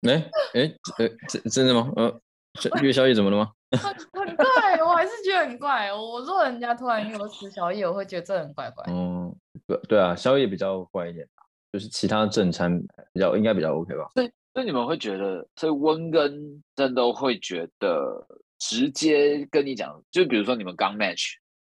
哎哎呃，真真的吗？呃，约宵夜怎么了吗？很很怪，我还是觉得很怪。我如果人家突然约我吃宵夜，我会觉得这很怪怪。嗯，对对啊，宵夜比较怪一点，就是其他正餐比较应该比较 OK 吧。所以所以你们会觉得，所以温跟真都会觉得直接跟你讲，就比如说你们刚 match。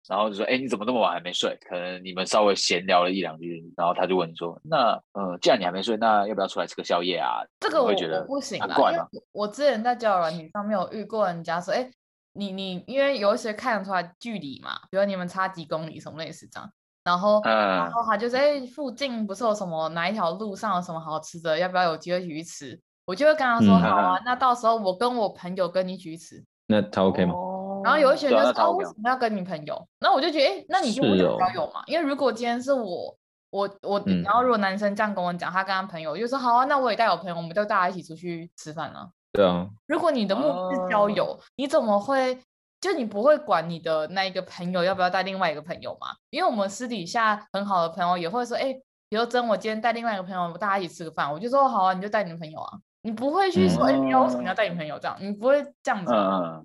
然后就说：“哎，你怎么那么晚还没睡？可能你们稍微闲聊了一两句，然后他就问你说：‘那，呃，既然你还没睡，那要不要出来吃个宵夜啊？’这个我会觉得不行啊，怪吗？我之前在交友软件上面有遇过人家说：‘哎，你你因为有一些看得出来距离嘛，比如你们差几公里什么类似这样，然后、嗯、然后他就说：‘哎，附近不是有什么哪一条路上有什么好吃的？要不要有机会一起去吃？’我就会跟他说：‘嗯、好啊，那到时候我跟我朋友跟你一起去吃。’那他 OK 吗？”哦然后有一些人就说：“哦，为什么要跟你朋友？”那我就觉得，哎，那你就不交友嘛。因为如果今天是我，我我，然后如果男生这样跟我讲，他跟他朋友，我就说：“好啊，那我也带我朋友，我们就大家一起出去吃饭啊。”对啊。如果你的目的是交友，你怎么会就你不会管你的那一个朋友要不要带另外一个朋友嘛？因为我们私底下很好的朋友也会说：“哎，比如真我今天带另外一个朋友，大家一起吃个饭。”我就说：“好啊，你就带你的朋友啊。”你不会去说：“哎，你要为什么要带女朋友这样？”你不会这样子，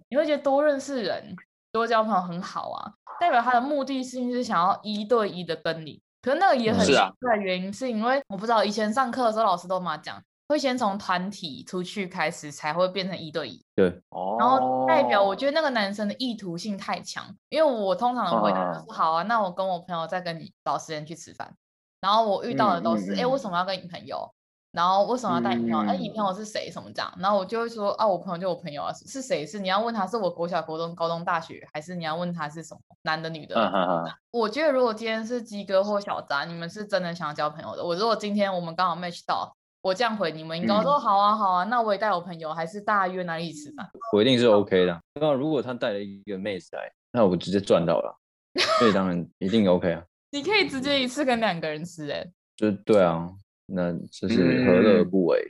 你会觉得多认识人。多交朋友很好啊，代表他的目的性是想要一对一的跟你。可是那个也很奇怪，原因是因为我不知道以前上课的时候老师都嘛讲，会先从团体出去开始，才会变成一对一。对，然后代表我觉得那个男生的意图性太强，因为我通常的回答就是好啊，那我跟我朋友再跟你找时间去吃饭。然后我遇到的都是，哎，为什么要跟你朋友？然后为什么要带你朋友？哎、嗯，你朋友是谁？什么这样？然后我就会说啊，我朋友就我朋友啊，是谁？是你要问他是我国小、国中、高中、大学，还是你要问他是什么男的、女的？嗯嗯嗯、我觉得如果今天是鸡哥或小杂，你们是真的想要交朋友的。我如果今天我们刚好 match 到，我这样回你们，应该说好啊好啊，那我也带我朋友，还是大家约哪里吃饭？我一定是 OK 的。那如果他带了一个妹子来，那我直接赚到了。所以当然一定 OK 啊。你可以直接一次跟两个人吃、欸，哎，就对啊。那这是何乐而不为？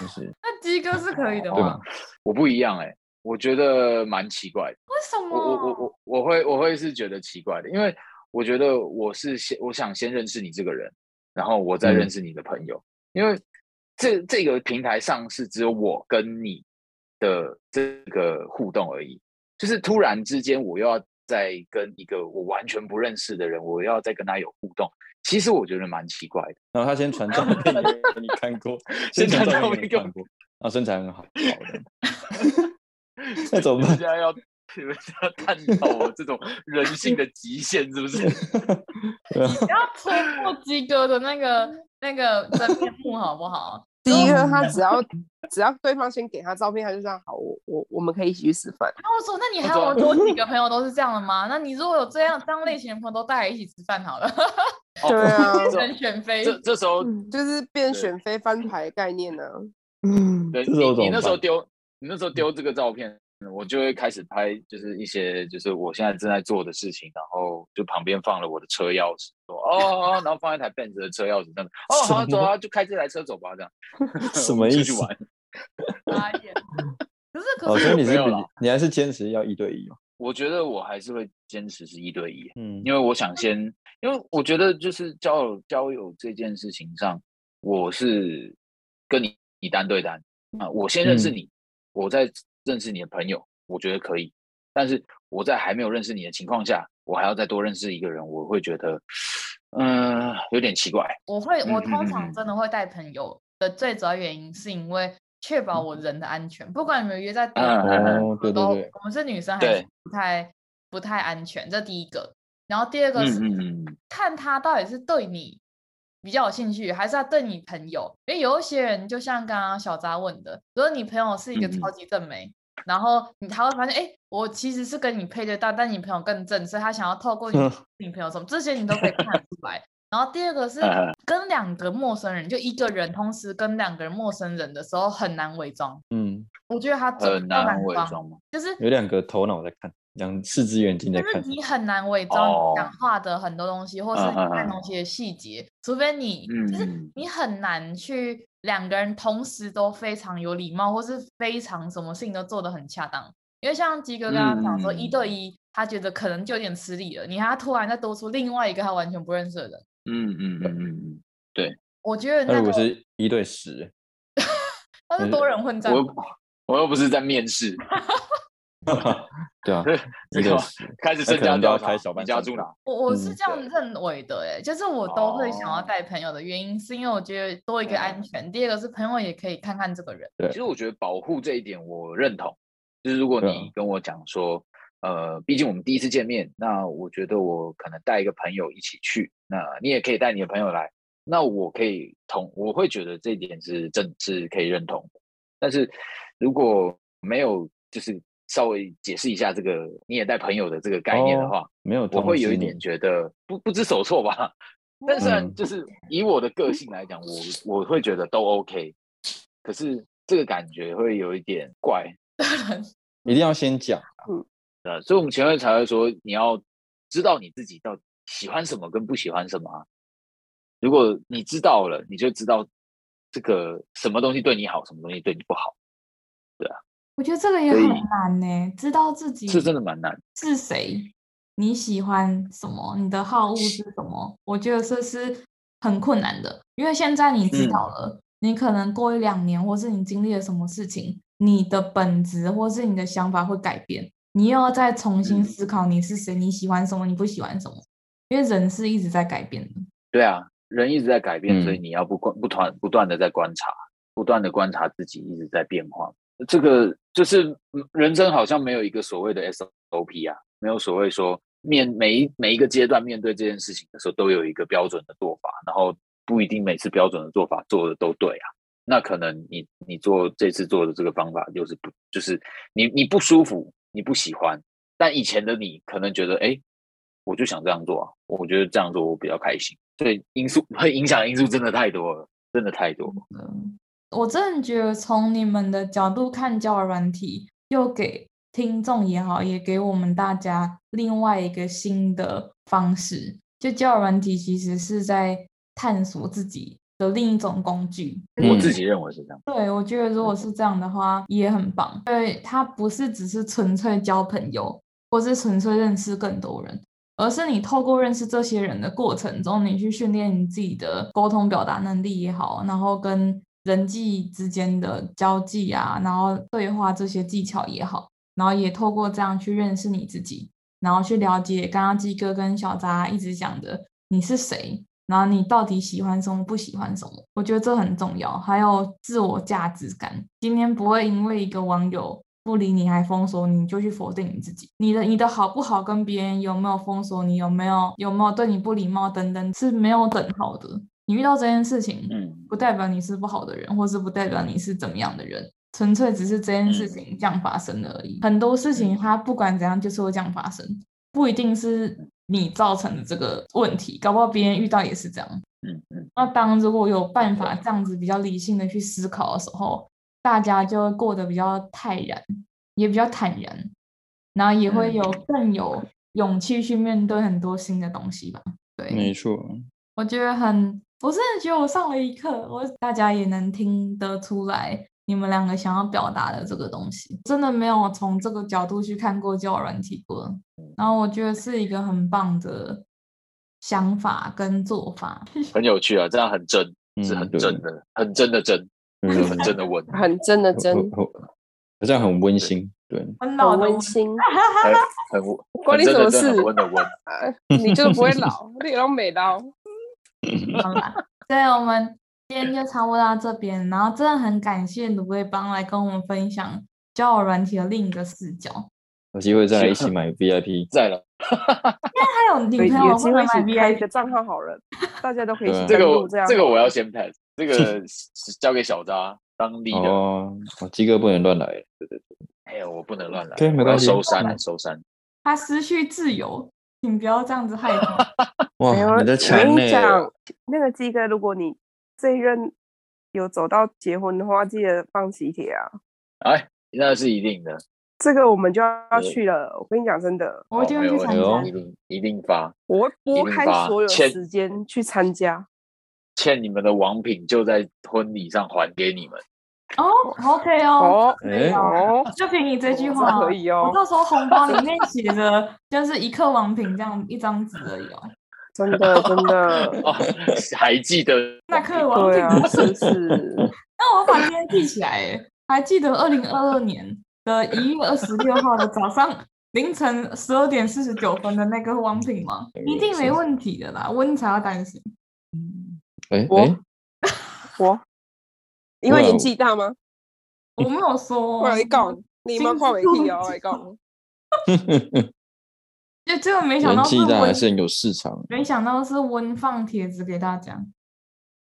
就、嗯、是那鸡哥是可以的吗？对吧？我不一样哎、欸，我觉得蛮奇怪的。为什么？我我我我会我会是觉得奇怪的，因为我觉得我是先我想先认识你这个人，然后我再认识你的朋友，嗯、因为这这个平台上是只有我跟你的这个互动而已，就是突然之间我又要再跟一个我完全不认识的人，我要再跟他有互动，其实我觉得蛮奇怪的。然后他先传照片给你看过，先传照片给你看过，然后身材很好，好的。那怎么办？现在要 你们要探讨我这种人性的极限，是不是？你不要突破鸡哥的那个那个真面目，好不好？第一个，他只要 只要对方先给他照片，他就这样好，我我我们可以一起去吃饭。然后我说，那你还有多几个朋友都是这样的吗？那你如果有这样这样类型的朋友，都带来一起吃饭好了。对啊，变成 选妃，这这时候就是变选妃翻牌的概念呢。嗯，对，你你那时候丢，你那时候丢这个照片。我就会开始拍，就是一些就是我现在正在做的事情，然后就旁边放了我的车钥匙，说哦哦，然后放一台 Benz 的车钥匙，这样哦，好走啊，就开这台车走吧，这样。什么意思？玩。可是可是，所以你是你还是坚持要一对一吗？我觉得我还是会坚持是一对一，嗯，因为我想先，因为我觉得就是交友交友这件事情上，我是跟你你单对单啊，我先认识你，我在。认识你的朋友，我觉得可以。但是我在还没有认识你的情况下，我还要再多认识一个人，我会觉得，嗯、呃，有点奇怪。我会，我通常真的会带朋友的最主要原因，是因为确保我人的安全。嗯、不管你们约在对，我们是女生还是不太不太安全。这第一个。然后第二个是看他到底是对你比较有兴趣，还是要对你朋友？因为有一些人，就像刚刚小扎问的，如果你朋友是一个超级正妹。嗯然后你他会发现，哎，我其实是跟你配对到，但你朋友更正，所以他想要透过你 女朋友什么，这些你都可以看得出来。然后第二个是跟两个陌生人，就一个人同时跟两个人陌生人的时候很难伪装。嗯，我觉得他很难伪装吗？就是有两个头脑在看，两四只眼睛在看。就是你很难伪装讲话的很多东西，或是你看东西的细节，除非你就是你很难去。两个人同时都非常有礼貌，或是非常什么事情都做得很恰当。因为像鸡哥刚刚讲说，一对一，他觉得可能就有点吃力了。你还突然再多出另外一个他完全不认识的人，嗯嗯嗯嗯，对。我觉得那如果是一对十，他是多人混战。我我又不是在面试。对啊，这个开始身家调查，你家住哪？我我是这样认为的，哎，就是我都会想要带朋友的原因，是因为我觉得多一个安全，第二个是朋友也可以看看这个人。对，其实我觉得保护这一点我认同，就是如果你跟我讲说，呃，毕竟我们第一次见面，那我觉得我可能带一个朋友一起去，那你也可以带你的朋友来，那我可以同，我会觉得这一点是正是可以认同的。但是如果没有，就是。稍微解释一下这个你也带朋友的这个概念的话，哦、没有，我会有一点觉得不不知所措吧。但是就是以我的个性来讲，我我会觉得都 OK。可是这个感觉会有一点怪，一定要先讲。嗯，所以我们前面才会说，你要知道你自己到底喜欢什么跟不喜欢什么。啊如果你知道了，你就知道这个什么东西对你好，什么东西对你不好。对啊。我觉得这个也很难呢，知道自己是真的蛮难。是谁？你喜欢什么？你的好恶是什么？我觉得这是很困难的，因为现在你知道了，嗯、你可能过一两年，或是你经历了什么事情，你的本质或是你的想法会改变，你又要再重新思考你是谁，你喜欢什么，你不喜欢什么，因为人是一直在改变的。对啊，人一直在改变，所以你要不观不断不断的在观察，不断的观察自己，一直在变化。这个就是人生好像没有一个所谓的 SOP 啊，没有所谓说面每一每一个阶段面对这件事情的时候都有一个标准的做法，然后不一定每次标准的做法做的都对啊。那可能你你做这次做的这个方法就是不就是你你不舒服，你不喜欢，但以前的你可能觉得哎，我就想这样做啊，我觉得这样做我比较开心。所以因素会影响因素真的太多了，真的太多了。嗯我真的觉得，从你们的角度看交友软体，又给听众也好，也给我们大家另外一个新的方式。就交友软体其实是在探索自己的另一种工具。我自己认为是这样。对，我觉得如果是这样的话，也很棒。对，它不是只是纯粹交朋友，或是纯粹认识更多人，而是你透过认识这些人的过程中，你去训练你自己的沟通表达能力也好，然后跟。人际之间的交际啊，然后对话这些技巧也好，然后也透过这样去认识你自己，然后去了解刚刚鸡哥跟小扎一直讲的你是谁，然后你到底喜欢什么，不喜欢什么，我觉得这很重要。还有自我价值感，今天不会因为一个网友不理你还封锁你，就去否定你自己。你的你的好不好跟别人有没有封锁你，有没有有没有对你不礼貌等等，是没有等号的。你遇到这件事情，嗯，不代表你是不好的人，或是不代表你是怎么样的人，纯粹只是这件事情这样发生而已。很多事情它不管怎样就是会这样发生，不一定是你造成的这个问题，搞不好别人遇到也是这样。嗯嗯。那当如果有办法这样子比较理性的去思考的时候，大家就会过得比较泰然，也比较坦然，然后也会有更有勇气去面对很多新的东西吧。对，没错。我觉得很。我真的觉得我上了一课，我大家也能听得出来，你们两个想要表达的这个东西，真的没有从这个角度去看过交友软体过。然后我觉得是一个很棒的想法跟做法，很有趣啊，这样很真，是很真的，很真的真，很真的温，很真的真，这样很温馨，对，很老温馨，很关你什么事？温的温，你就是不会老，你老美刀。好啦，对，我们今天就差不多到这边，然后真的很感谢鲁味帮来跟我们分享交友软体的另一个视角。有机会再来一起买 VIP，再了。现在还有女朋友会买 VIP 的账号好人，大家都可以这个这个我要先 pass，这个交给小扎当地的。哦，鸡哥不能乱来，对对对。哎呀，我不能乱来，对，没关系，收山收山。他失去自由。请不要这样子害怕。哇，你的强我跟你讲，那个鸡哥，如果你这一任有走到结婚的话，记得放喜帖啊！哎，那是一定的。这个我们就要去了。我跟你讲，真的，我一定会去参加，一定一定发。我会拨开所有时间去参加。欠你们的王品就在婚礼上还给你们。哦，OK 哦，哦，就凭你这句话可以哦。我到时候红包里面写着就是一克王品这样一张纸而已哦。真的 真的哦，还记得那刻王品是不是？那我把今天记起来，还记得二零二二年的一月二十六号的早上凌晨十二点四十九分的那个王品吗？一定没问题的啦，温才要担心。哎，我我。因为年纪大吗？我没有说。我来讲，你妈跨媒体啊，我来讲。就这个没想到是温，还是很有市场。没想到是温放帖子给大家。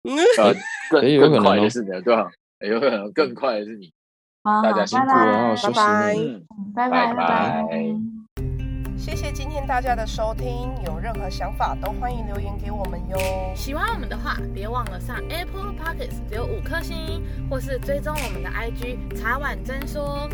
嗯，更更快的是你，对吧？有可能更快的是你。大家辛苦了，拜拜，拜拜，拜拜。谢谢今天大家的收听，有任何想法都欢迎留言给我们哟。喜欢我们的话，别忘了上 Apple Podcast 留五颗星，或是追踪我们的 IG 茶碗真说。